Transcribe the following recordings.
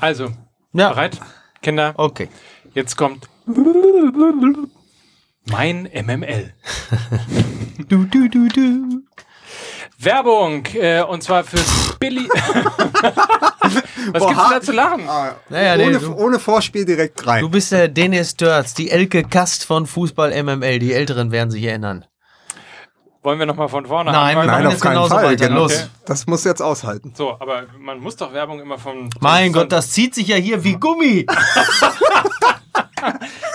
Also, Ja. bereit? Kinder, Okay. jetzt kommt mein MML. Du, du, du, du. Werbung, äh, und zwar für Billy. Was Boah, gibt's da zu lachen? Ah, Naja, nee, ohne, du- ohne Vorspiel direkt rein. Du bist der Dennis Dörz, die Elke Kast von Fußball MML. Die Älteren werden sich erinnern. Wollen wir nochmal von vorne Nein, anfangen? Nein, auf keinen genauso Fall. weiter. Genau. Los. Das muss jetzt aushalten. So, aber man muss doch Werbung immer von. Mein Gott, das zieht sich ja hier wie Gummi.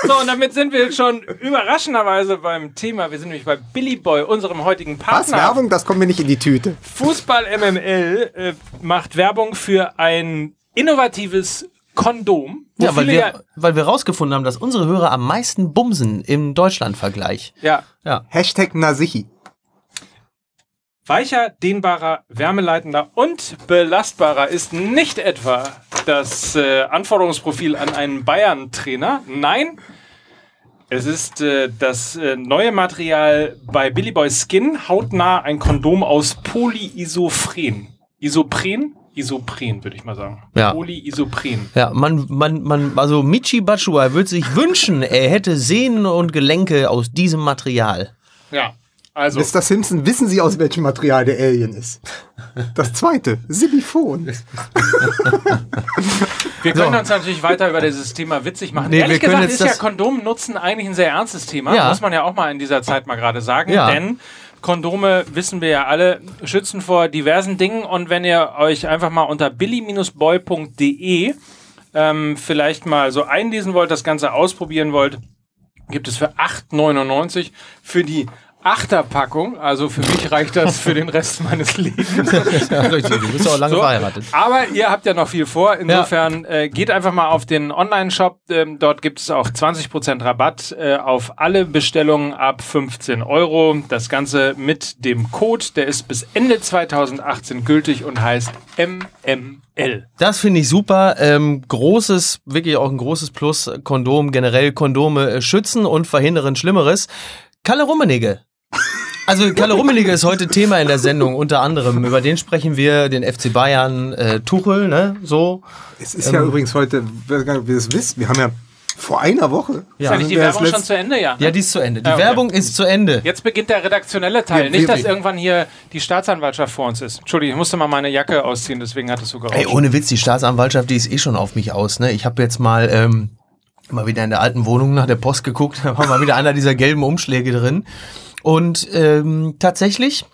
So, und damit sind wir schon überraschenderweise beim Thema. Wir sind nämlich bei Billy Boy, unserem heutigen Was? Partner. Werbung? Das kommt mir nicht in die Tüte. Fußball MML äh, macht Werbung für ein innovatives Kondom. Ja, weil wir, weil wir rausgefunden haben, dass unsere Hörer am meisten bumsen im Deutschlandvergleich. ja, Ja. Hashtag Nasichi. Weicher, dehnbarer, wärmeleitender und belastbarer ist nicht etwa das äh, Anforderungsprofil an einen Bayern-Trainer. Nein, es ist äh, das äh, neue Material bei Billy Boy Skin, hautnah ein Kondom aus Polyisophren. Isopren? Isopren, würde ich mal sagen. Ja. Polyisopren. Ja, man, man, man, also Michi Batshuayi würde sich wünschen, er hätte Sehnen und Gelenke aus diesem Material. Ja, also. Mr. Simpson, wissen Sie, aus welchem Material der Alien ist? Das zweite, Silicon. Wir können uns natürlich weiter über dieses Thema witzig machen. Nee, Ehrlich wir können gesagt ist ja das- Kondomnutzen eigentlich ein sehr ernstes Thema. Ja. Muss man ja auch mal in dieser Zeit mal gerade sagen. Ja. Denn Kondome, wissen wir ja alle, schützen vor diversen Dingen. Und wenn ihr euch einfach mal unter billy-boy.de ähm, vielleicht mal so einlesen wollt, das Ganze ausprobieren wollt, gibt es für 8,99 für die Achterpackung. Also für mich reicht das für den Rest meines Lebens. ja, richtig, du bist auch lange So, verheiratet. Aber ihr habt ja noch viel vor. Insofern äh, geht einfach mal auf den Online-Shop. Ähm, dort gibt es auch 20% Rabatt äh, auf alle Bestellungen ab 15 Euro. Das Ganze mit dem Code. Der ist bis Ende 2018 gültig und heißt MML. Das finde ich super. Ähm, großes, wirklich auch ein großes Plus. Kondom, generell Kondome äh, schützen und verhindern Schlimmeres. Kalle Rummenigge. Also Kalle Rummenigge ist heute Thema in der Sendung, unter anderem. Über den sprechen wir, den FC Bayern, äh, Tuchel, ne? So. Es ist ja übrigens heute, wie ihr es wisst, wir haben ja vor einer Woche. Ist eigentlich die Werbung schon letzt- zu Ende, ja? Ja, die ist zu Ende. Die Ja, okay. Werbung ist zu Ende. Jetzt beginnt der redaktionelle Teil. Wir- Nicht, dass irgendwann hier die Staatsanwaltschaft vor uns ist. Entschuldigung, ich musste mal meine Jacke ausziehen, deswegen hat es so gerauscht. Ey, ohne Witz, die Staatsanwaltschaft, die ist eh schon auf mich aus. Ne? Ich habe jetzt mal ähm, mal wieder in der alten Wohnung nach der Post geguckt, da war mal wieder einer dieser gelben Umschläge drin. Und ähm, tatsächlich,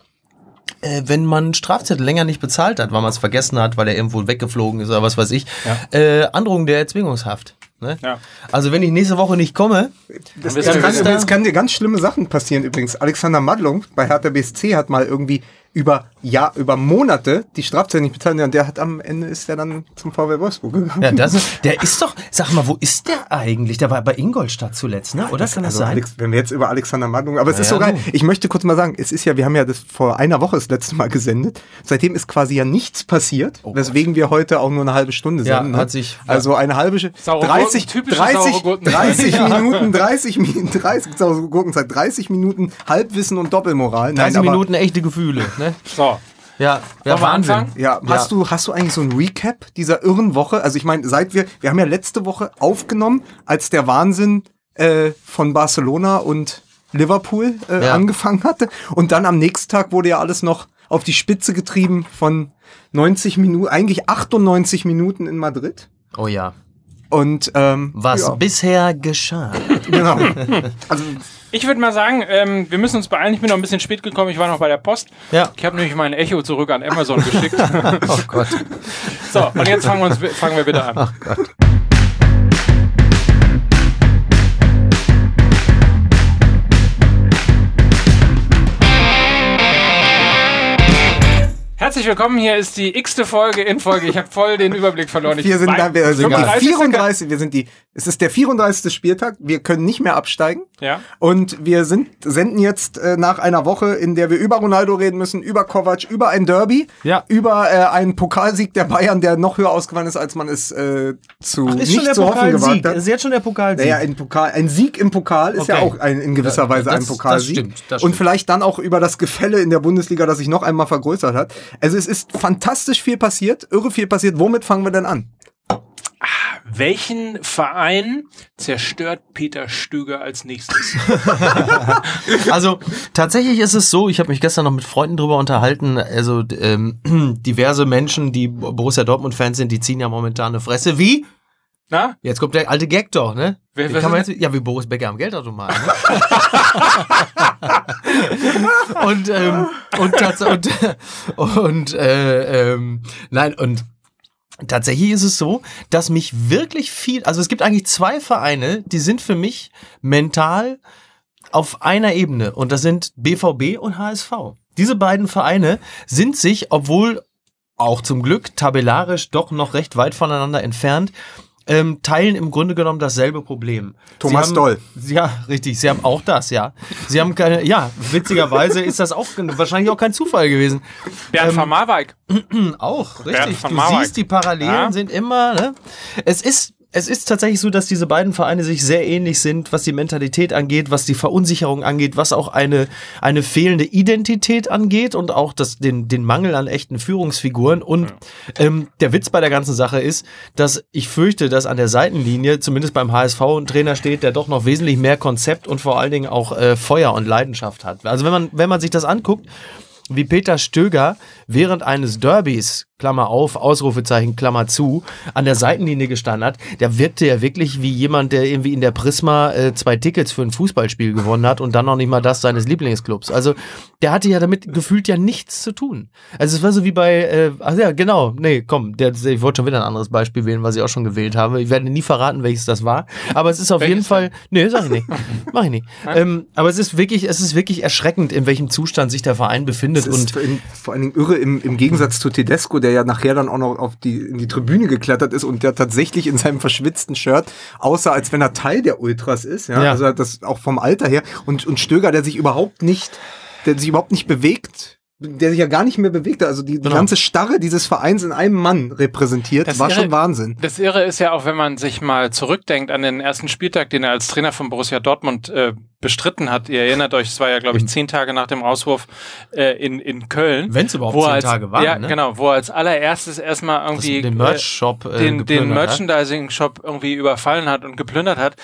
äh, wenn man Strafzettel länger nicht bezahlt hat, weil man es vergessen hat, weil er irgendwo weggeflogen ist oder was weiß ich, äh, Androhung der Erzwingungshaft. Ne? Ja. Also wenn ich nächste Woche nicht komme, Das, das, kann, übrigens, kann dir ganz schlimme Sachen passieren übrigens. Alexander Madlung bei Hertha BSC hat mal irgendwie über ja über Monate die Strafzeit nicht bezahlt und der hat am Ende ist er dann zum VW Wolfsburg gegangen. ja, das ist, der ist doch, sag mal, wo ist der eigentlich? Der war bei Ingolstadt zuletzt, ne? Oder kann das Also sein? Alex, wenn wir jetzt über Alexander Madlung, aber es ist Ja, so geil. Ich möchte kurz mal sagen, es ist ja, wir haben ja das vor einer Woche das letzte Mal gesendet. Seitdem ist quasi ja nichts passiert, weswegen wir heute auch nur eine halbe Stunde Oh Ja, senden. hat sich- also eine halbe Saure 30, Gurken, typische 30, saure Gurken. 30 Minuten, 30 Minuten, 30 saure Gurkenzeit, 30 Minuten Halbwissen und Doppelmoral. 30 aber- Minuten echte Gefühle, ne? So. Ja, ja Wahnsinn. anfangen? Ja, hast du hast du eigentlich so ein Recap dieser irren Woche? Also ich meine, seit wir wir haben ja letzte Woche aufgenommen, als der Wahnsinn äh, von Barcelona und Liverpool äh, Ja. angefangen hatte und dann am nächsten Tag wurde ja alles noch auf die Spitze getrieben von 90 Minuten, eigentlich 98 Minuten in Madrid. Oh ja. Und ähm, Was ja, bisher geschah. genau. Also Ich würde mal sagen, ähm, wir müssen uns beeilen. Ich bin noch ein bisschen spät gekommen. Ich war noch bei der Post. Ja. Ich habe nämlich mein Echo zurück an Amazon geschickt. Oh Gott. So, und jetzt fangen wir, uns, fangen wir bitte an. Ach Gott. Herzlich willkommen. Hier ist die x-te Folge in Folge. Ich habe voll den Überblick verloren. Ich wir sind, die 35. 34, wir sind die, es ist der 34. Spieltag, wir können nicht mehr absteigen. Ja. Und wir sind, senden jetzt äh, nach einer Woche, in der wir über Ronaldo reden müssen, über Kovac, über ein Derby, Ja. über äh, einen Pokalsieg der Bayern, der noch höher ausgefallen ist, als man es äh, zu Ist nicht schon der zu hoffen gewagt Pokalsieg. hat. Ist jetzt schon der Pokalsieg. Naja, ein, Pokal, ein Sieg im Pokal ist ja Okay. auch ein, in gewisser Ja, Weise das- ein das Pokalsieg. stimmt, das Und stimmt. vielleicht dann auch über das Gefälle in der Bundesliga, das sich noch einmal vergrößert hat. Also es ist fantastisch viel passiert, irre viel passiert. Womit fangen wir denn an? Welchen Verein zerstört Peter Stöger als nächstes? Also tatsächlich ist es so, ich habe mich gestern noch mit Freunden drüber unterhalten, also ähm, diverse Menschen, die Borussia Dortmund-Fans sind, die ziehen ja momentan eine Fresse. Wie? Na? Jetzt kommt der alte Gag doch, ne? Wer- kann man jetzt, ja, wie Boris Becker am Geldautomat. Ne? und, ähm, und, und, und äh, ähm, nein, und tatsächlich ist es so, dass mich wirklich viel, also es gibt eigentlich zwei Vereine, die sind für mich mental auf einer Ebene und das sind BVB und HSV. Diese beiden Vereine sind sich, obwohl auch zum Glück tabellarisch doch noch recht weit voneinander entfernt, ähm, teilen im Grunde genommen dasselbe Problem. Thomas Sie haben, Doll. Ja, richtig. Sie haben auch das, ja. Sie haben keine, ja, witzigerweise ist das auch wahrscheinlich auch kein Zufall gewesen. Bernd van Marwijk. Auch, Bernd richtig. van Du Marwijk. siehst, die Parallelen Ja. sind immer, ne? Es ist, es ist tatsächlich so, dass diese beiden Vereine sich sehr ähnlich sind, was die Mentalität angeht, was die Verunsicherung angeht, was auch eine, eine fehlende Identität angeht und auch das, den, den Mangel an echten Führungsfiguren. Und ähm, der Witz bei der ganzen Sache ist, dass ich fürchte, dass an der Seitenlinie, zumindest beim HSV, ein Trainer steht, der doch noch wesentlich mehr Konzept und vor allen Dingen auch äh, Feuer und Leidenschaft hat. Also wenn man, wenn man sich das anguckt, wie Peter Stöger während eines Derbys, Klammer auf, Ausrufezeichen, Klammer zu, an der Seitenlinie gestanden hat, der wirkte ja wirklich wie jemand, der irgendwie in der Prisma äh, zwei Tickets für ein Fußballspiel gewonnen hat und dann noch nicht mal das seines Lieblingsclubs. Also der hatte ja damit gefühlt ja nichts zu tun. Also es war so wie bei, äh, ach ja, genau, nee, komm, der, ich wollte schon wieder ein anderes Beispiel wählen, was ich auch schon gewählt habe. Ich werde nie verraten, welches das war. Aber es ist auf jeden Welches Fall, nee, sag ich nicht, mach ich nicht. Ähm, aber es ist wirklich, es ist wirklich erschreckend, in welchem Zustand sich der Verein befindet Das und ist vor, in, vor allen Dingen irre im, im Gegensatz zu Tedesco, der ja nachher dann auch noch auf die, in die Tribüne geklettert ist und der tatsächlich in seinem verschwitzten Shirt aussah, als wenn er Teil der Ultras ist. Ja? Ja. Also das auch vom Alter her. Und, und Stöger, der sich überhaupt nicht, der sich überhaupt nicht bewegt. Der sich ja gar nicht mehr bewegte. Also die, die Genau. ganze Starre dieses Vereins in einem Mann repräsentiert, Das war irre- schon Wahnsinn. Das Irre ist ja auch, wenn man sich mal zurückdenkt an den ersten Spieltag, den er als Trainer von Borussia Dortmund äh, bestritten hat. Ihr erinnert euch, es war ja, glaube ich, zehn Tage nach dem Auswurf äh, in, in Köln. Wenn's überhaupt wo er zehn als, Tage waren, Ja, ne? genau, wo er als allererstes erstmal irgendwie den äh, Merch-Shop äh, den, den. Merchandising-Shop irgendwie überfallen hat und geplündert hat.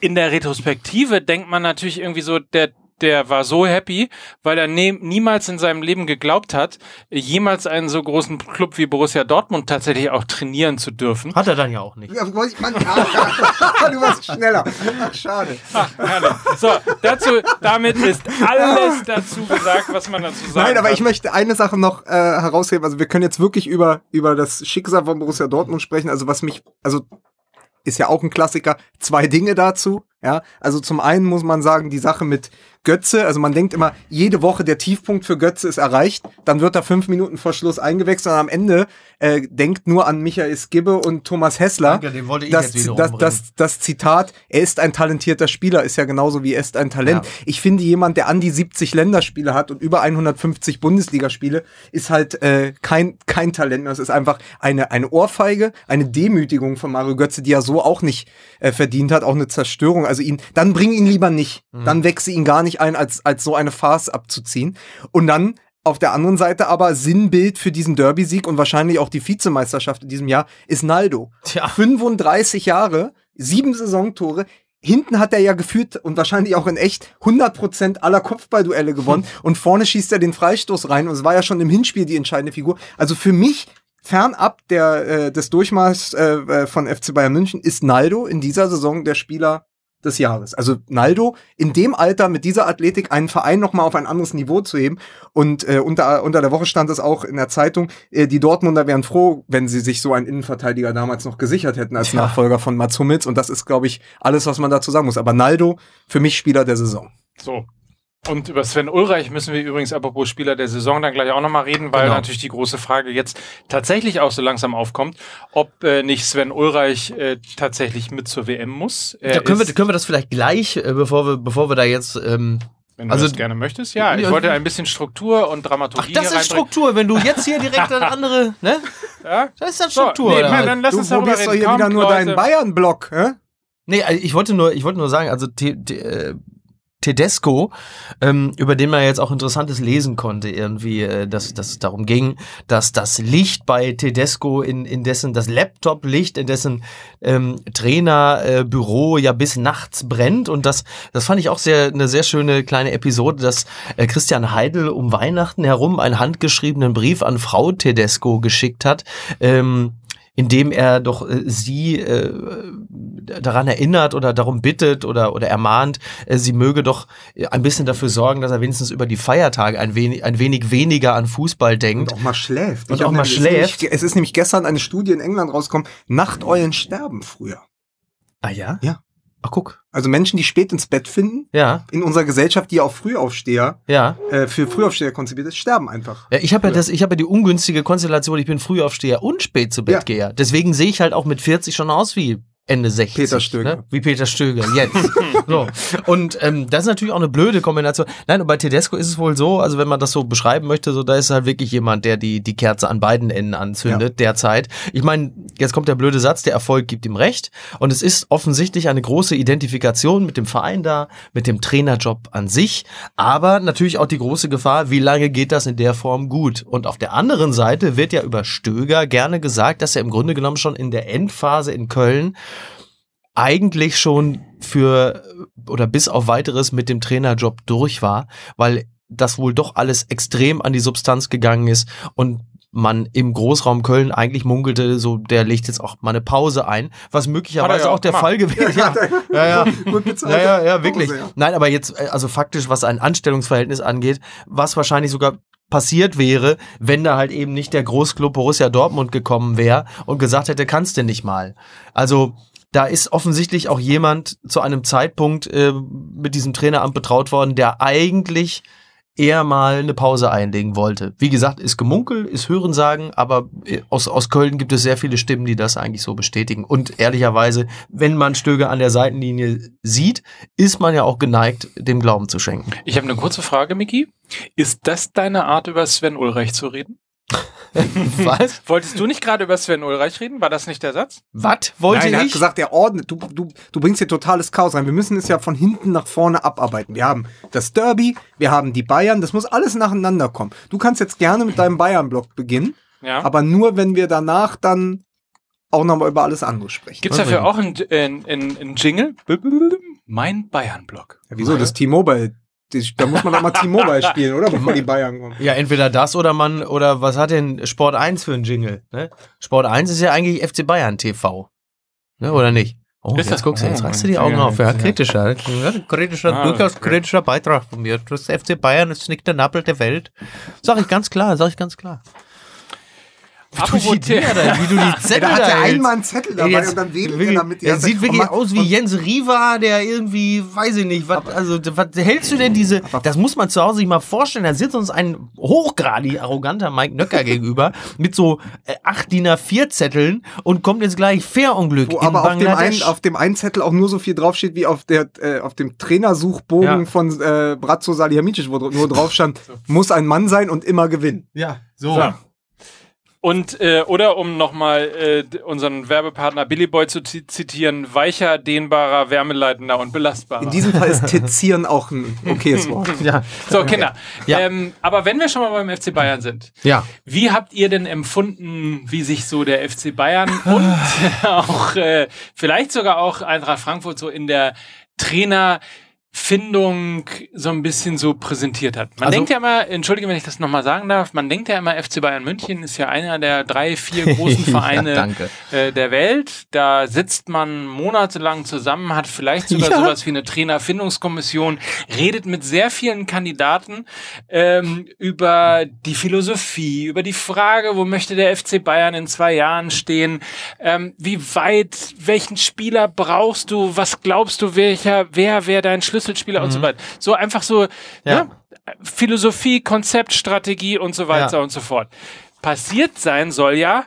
In der Retrospektive denkt man natürlich irgendwie so, der, der war so happy, weil er ne niemals in seinem Leben geglaubt hat, jemals einen so großen Club wie Borussia Dortmund tatsächlich auch trainieren zu dürfen. Hat er dann ja auch nicht. Ja, ich- Mann, ja, du warst schneller. Ach, schade. Herrlich. So, dazu, damit ist alles dazu gesagt, was man dazu sagen Nein, aber kann. ich möchte eine Sache noch äh, herausheben. Also wir können jetzt wirklich über, über das Schicksal von Borussia Dortmund sprechen. Also was mich, also ist ja auch ein Klassiker. Zwei Dinge dazu. Ja, also zum einen muss man sagen, die Sache mit Götze, also man denkt immer, jede Woche der Tiefpunkt für Götze ist erreicht, dann wird er fünf Minuten vor Schluss eingewechselt und am Ende äh, denkt nur an Michael Skibbe und Thomas Hessler. Danke, den wollte ich das, jetzt das, das, das Zitat, er ist ein talentierter Spieler, ist ja genauso wie er ist ein Talent. Ja. Ich finde, jemand, der an die 70 Länderspiele hat und über 150 Bundesligaspiele, ist halt äh, kein, kein Talent. mehr. Das ist einfach eine, eine Ohrfeige, eine Demütigung von Mario Götze, die er so auch nicht äh, verdient hat, auch eine Zerstörung. Also ihn, dann bring ihn lieber nicht. Mhm. Dann wechsel ihn gar nicht ein, als, als so eine Farce abzuziehen. Und dann auf der anderen Seite aber Sinnbild für diesen Derby-Sieg und wahrscheinlich auch die Vizemeisterschaft in diesem Jahr ist Naldo. Tja. 35 Jahre, sieben Saisontore. Hinten hat er ja geführt und wahrscheinlich auch in echt 100% aller Kopfballduelle gewonnen. Und vorne schießt er den Freistoß rein. Und es war ja schon im Hinspiel die entscheidende Figur. Also für mich, fernab der, äh, des Durchmaßs äh, äh, von FC Bayern München, ist Naldo in dieser Saison der Spieler des Jahres. Also Naldo in dem Alter mit dieser Athletik einen Verein noch mal auf ein anderes Niveau zu heben und äh, unter unter der Woche stand es auch in der Zeitung, äh, die Dortmunder wären froh, wenn sie sich so einen Innenverteidiger damals noch gesichert hätten als Ja. Nachfolger von Mats Hummels und das ist glaube ich alles, was man dazu sagen muss, aber Naldo für mich Spieler der Saison. So. Und über Sven Ulreich müssen wir übrigens, apropos Spieler der Saison, dann gleich auch nochmal reden, weil Genau. natürlich die große Frage jetzt tatsächlich auch so langsam aufkommt, ob äh, nicht Sven Ulreich äh, tatsächlich mit zur WM muss. Er Da können, wir, können wir das vielleicht gleich, äh, bevor wir, bevor wir da jetzt. Ähm, wenn du also- das gerne möchtest. Ja, ich wollte ein bisschen Struktur und ach, Dramaturgie das hier ist. Struktur, wenn du jetzt hier direkt eine andere, ne? Ja? Das ist dann So, Struktur. nee, oder man, halt. dann lass du uns darüber probierst reden. doch hier Kommt, wieder nur Leute. deinen Bayern-Block, hä? Nee, ich wollte nur, ich wollte nur sagen, also the, äh, Tedesco, ähm, über den man jetzt auch Interessantes lesen konnte, irgendwie, äh, dass, dass es darum ging, dass das Licht bei Tedesco in, in dessen, das Laptop-Licht in dessen ähm, Trainerbüro äh, ja bis nachts brennt. Und das, das fand ich auch sehr, eine sehr schöne kleine Episode, dass äh, Christian Heidel um Weihnachten herum einen handgeschriebenen Brief an Frau Tedesco geschickt hat. Ähm, indem er doch äh, sie äh, daran erinnert oder darum bittet oder, oder ermahnt, äh, sie möge doch ein bisschen dafür sorgen, dass er wenigstens über die Feiertage ein wenig, ein wenig weniger an Fußball denkt. Und auch mal schläft. Und Ich auch mal schläft. Es ist, nämlich, es ist nämlich gestern eine Studie in England rausgekommen, Nachteulen sterben früher. Ah ja? Ja. Ach guck. Also Menschen, die spät ins Bett finden, Ja, in unserer Gesellschaft, die auch Frühaufsteher, ja. äh, für Frühaufsteher konzipiert ist, sterben einfach. Ja, ich habe ja das, ich habe ja die ungünstige Konstellation, ich bin Frühaufsteher und spät zu Bett Ja. Deswegen sehe ich halt auch mit 40 schon aus wie Ende 60. Peter Stöger. Ne? Wie Peter Stöger, jetzt. so. Und ähm, das ist natürlich auch eine blöde Kombination. Nein, und bei Tedesco ist es wohl so, also wenn man das so beschreiben möchte, so da ist halt wirklich jemand, der die, die Kerze an beiden Enden anzündet derzeit. Ich meine, jetzt kommt der blöde Satz, der Erfolg gibt ihm recht. Und es ist offensichtlich eine große Identifikation mit dem Verein da, mit dem Trainerjob an sich, aber natürlich auch die große Gefahr, wie lange geht das in der Form gut? Und auf der anderen Seite wird ja über Stöger gerne gesagt, dass er im Grunde genommen schon in der Endphase in Köln eigentlich schon für oder bis auf weiteres mit dem Trainerjob durch war, weil das wohl doch alles extrem an die Substanz gegangen ist und man im Großraum Köln eigentlich munkelte, so der legt jetzt auch mal eine Pause ein, was möglicherweise ja auch der gemacht. Fall gewesen. Ja, ja, ja. Ja, ja, ja, wirklich. Nein, aber jetzt, äh, also faktisch, was ein Anstellungsverhältnis angeht, was wahrscheinlich sogar passiert wäre, wenn da halt eben nicht der Großclub Borussia Dortmund gekommen wäre und gesagt hätte, kannst du nicht mal. Also da ist offensichtlich auch jemand zu einem Zeitpunkt äh, mit diesem Traineramt betraut worden, der eigentlich eher mal eine Pause einlegen wollte. Wie gesagt, ist Gemunkel, ist Hörensagen, aber äh, aus, aus Köln gibt es sehr viele Stimmen, die das eigentlich so bestätigen. Und ehrlicherweise, wenn man Stöger an der Seitenlinie sieht, ist man ja auch geneigt, dem Glauben zu schenken. Ich habe eine kurze Frage, Miki. Ist das deine Art, über Sven Ulreich zu reden? Was? Wolltest du nicht gerade über Sven Ulreich reden? War das nicht der Satz? Was wollte Nein, er hat ich? gesagt, er ordnet, du, du, du bringst hier totales Chaos rein. Wir müssen es ja von hinten nach vorne abarbeiten. Wir haben das Derby, wir haben die Bayern, das muss alles nacheinander kommen. Du kannst jetzt gerne mit deinem Bayern-Block beginnen, Ja. aber nur, wenn wir danach dann auch nochmal über alles andere sprechen. Gibt es dafür auch einen ein, ein Jingle? Mein Bayern-Blog. Ja, wieso? Das T-Mobile, da muss man doch mal T-Mobile spielen, oder? Bevor die Bayern kommen. Ja, entweder das oder man, oder was hat denn Sport 1 für einen Jingle? Ne? Sport 1 ist ja eigentlich FC Bayern TV. Ne, oder nicht? Oh, Ist jetzt das- guckst du, jetzt oh, reißt du die Augen ja, auf. Ja, ja. kritischer. Ja, kritischer, Ah, durchaus okay. kritischer Beitrag von mir. Das FC Bayern ist nicht der Nappel der Welt. Sag ich ganz klar, sag ich ganz klar. Wie du Apropos da, wie du die Ja, Zettel da hat da er hältst. einmal einen Zettel dabei jetzt und dann wedelt er damit. die Er ganze sieht wirklich Und aus wie Jens Riva, der irgendwie, weiß ich nicht, was, also, was hältst du denn diese, das muss man zu Hause sich mal vorstellen, da sitzt uns ein hochgradig arroganter Mike Nöcker gegenüber mit so äh, acht DIN A4 Zetteln und kommt jetzt gleich Fairunglück Wo in aber auf dem, Bangladesch. einen, auf dem einen Zettel auch nur so viel draufsteht, wie auf, der, äh, auf dem Trainersuchbogen Ja. von äh, Bratzo Salihamidzic, wo nur drauf stand, muss ein Mann sein und immer gewinnen. ja, so. So. Und, äh, oder um nochmal äh, unseren Werbepartner Billy Boy zu zi- zitieren, weicher, dehnbarer, wärmeleitender und belastbarer. In diesem Fall ist Tizieren auch ein okayes Wort. Ja. so, Kinder. Ja. Ähm, aber wenn wir schon mal beim FC Bayern sind, Ja. wie habt ihr denn empfunden, wie sich so der FC Bayern und auch äh, vielleicht sogar auch Eintracht Frankfurt so in der Trainerfindung so ein bisschen so präsentiert hat? Man Also- denkt ja immer, entschuldige, wenn ich das nochmal sagen darf, man denkt ja immer, FC Bayern München ist ja einer der drei, vier großen Vereine Ja, äh, der Welt. Da sitzt man monatelang zusammen, hat vielleicht sogar Ja. sowas wie eine Trainerfindungskommission, redet mit sehr vielen Kandidaten ähm, über die Philosophie, über die Frage, wo möchte der FC Bayern in zwei Jahren stehen, ähm, wie weit, welchen Spieler brauchst du, was glaubst du, welcher, wer wäre dein Schlüsselspieler und so weiter. So einfach so Mhm. Ja. ne? Philosophie, Konzept, Strategie und so weiter Ja. und so fort. Passiert sein soll ja,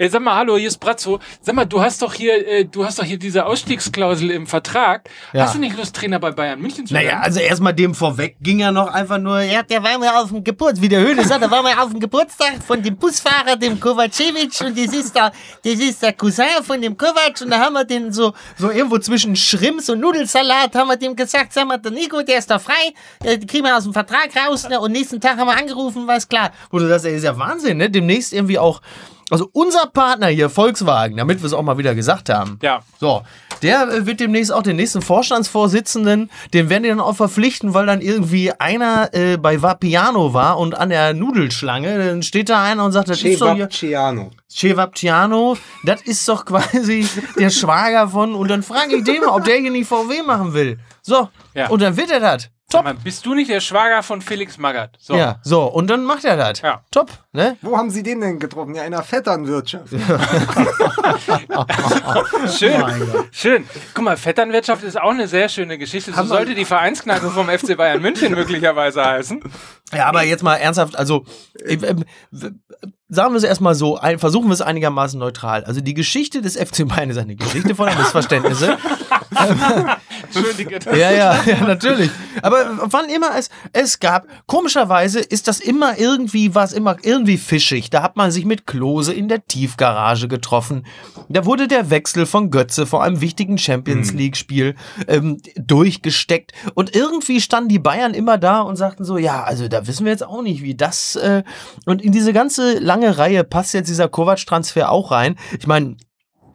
Ey, sag mal, hallo, hier ist Brazzo. Sag mal, du hast doch hier, äh, du hast doch hier diese Ausstiegsklausel im Vertrag. Ja. Hast du nicht Lust, Trainer bei Bayern München zu Naja, werden? also erstmal dem vorweg ging ja noch einfach nur, ja, der war mal auf dem Geburtstag, wie der Höhle sagt, der war mal auf dem Geburtstag von dem Busfahrer, dem Kovacevic und das ist der, das ist der Cousin von dem Kovac und da haben wir den so, so irgendwo zwischen Schrimps und Nudelsalat haben wir dem gesagt, sag mal, der Nico, der ist da frei, äh, die kriegen wir aus dem Vertrag raus ne? und nächsten Tag haben wir angerufen, war es klar. Wo du das ist ja Wahnsinn, ne? Demnächst irgendwie auch, also unser Partner hier, Volkswagen, damit wir es auch mal wieder gesagt haben. Ja. So, der äh, wird demnächst auch den nächsten Vorstandsvorsitzenden, den werden die dann auch verpflichten, weil dann irgendwie einer äh, bei Vapiano war und an der Nudelschlange, dann steht da einer und sagt, das ist doch hier Ciano. Cevapciano, das ist doch quasi der Schwager von, und dann frage ich den mal, ob der hier nicht VW machen will. So, Ja. und dann wird er das. Top. mal, bist du nicht der Schwager von Felix Magath? So. Ja, so, und dann macht er das. Ja. Top, ne? Wo haben Sie den denn getroffen? Ja, in der Vetternwirtschaft. Schön. Schön. Guck mal, Vetternwirtschaft ist auch eine sehr schöne Geschichte. So Haben sollte die Vereinskneipe vom FC Bayern München möglicherweise heißen. Ja, aber jetzt mal ernsthaft, also äh, äh, sagen wir es erstmal so, ein, versuchen wir es einigermaßen neutral. Also die Geschichte des FC Bayern ist eine Geschichte voller Missverständnisse. Entschuldige. ja, ja, ja, natürlich. Aber wann immer es es gab, komischerweise ist das immer irgendwie was immer irgendwie fischig. Da hat man sich mit Klose in der Tiefgarage getroffen. Da wurde der Wechsel von Götze vor einem wichtigen Champions League Spiel ähm, durchgesteckt und irgendwie standen die Bayern immer da und sagten so, ja, also da wissen wir jetzt auch nicht, wie das äh, und in diese ganze lange Reihe passt jetzt dieser Kovac Transfer auch rein. Ich meine,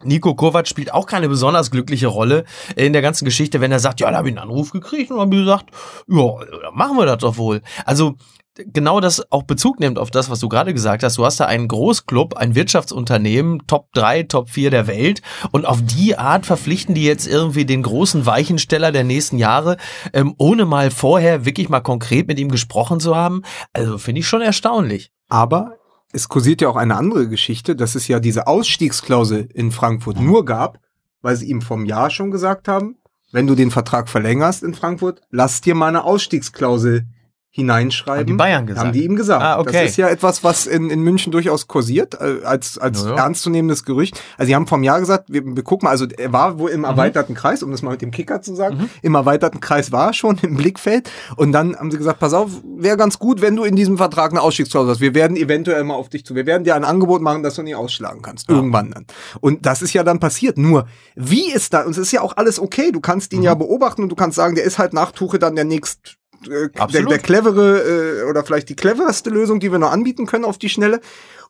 Nico Kovac spielt auch keine besonders glückliche Rolle in der ganzen Geschichte, wenn er sagt, ja, da habe ich einen Anruf gekriegt und habe gesagt, ja, machen wir das doch wohl. Also genau das auch Bezug nimmt auf das, was du gerade gesagt hast. Du hast da einen Großclub, ein Wirtschaftsunternehmen, Top 3, Top 4 der Welt und auf die Art verpflichten die jetzt irgendwie den großen Weichensteller der nächsten Jahre, ähm, ohne mal vorher wirklich mal konkret mit ihm gesprochen zu haben. Also finde ich schon erstaunlich. Aber es kursiert ja auch eine andere Geschichte, dass es ja diese Ausstiegsklausel in Frankfurt nur gab, weil sie ihm vom Jahr schon gesagt haben, wenn du den Vertrag verlängerst in Frankfurt, lass dir mal eine Ausstiegsklausel hineinschreiben. Haben die Bayern gesagt? Haben die ihm gesagt. Ah, okay. Das ist ja etwas, was in, in München durchaus kursiert, äh, als, als Ja, ja. ernstzunehmendes Gerücht. Also sie haben vom Jahr gesagt, wir, wir gucken mal, also er war wohl im Mhm. erweiterten Kreis, um das mal mit dem Kicker zu sagen, im erweiterten Kreis war er schon im Blickfeld. Und dann haben sie gesagt, pass auf, wäre ganz gut, wenn du in diesem Vertrag eine Ausstiegsklausel hast. Wir werden eventuell mal auf dich zu. Wir werden dir ein Angebot machen, dass du nicht ausschlagen kannst. Irgendwann dann. Und das ist ja dann passiert. Nur, wie ist da, und es ist ja auch alles okay, du kannst ihn Mhm. ja beobachten und du kannst sagen, der ist halt nach Tuche dann der nächst äh, der, Absolut. der clevere äh, oder vielleicht die cleverste Lösung, die wir noch anbieten können auf die Schnelle.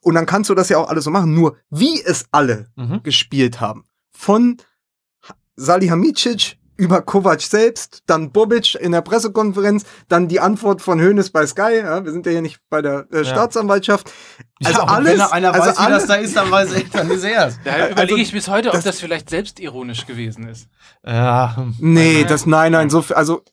Und dann kannst du das ja auch alles so machen. Nur wie es alle Mhm. gespielt haben, von Salihamidzic über Kovac selbst, dann Bobic in der Pressekonferenz, dann die Antwort von Hoeneß bei Sky. Ja, wir sind ja hier nicht bei der äh, Staatsanwaltschaft. Also Ja, alles, wenn da einer also weiß, wie alle, das da ist, dann weiß er, dann ist er es. Da Also, überlege ich bis heute, ob das- das vielleicht selbstironisch gewesen ist. Ja. Nee, das, nein, nein, so, viel- also,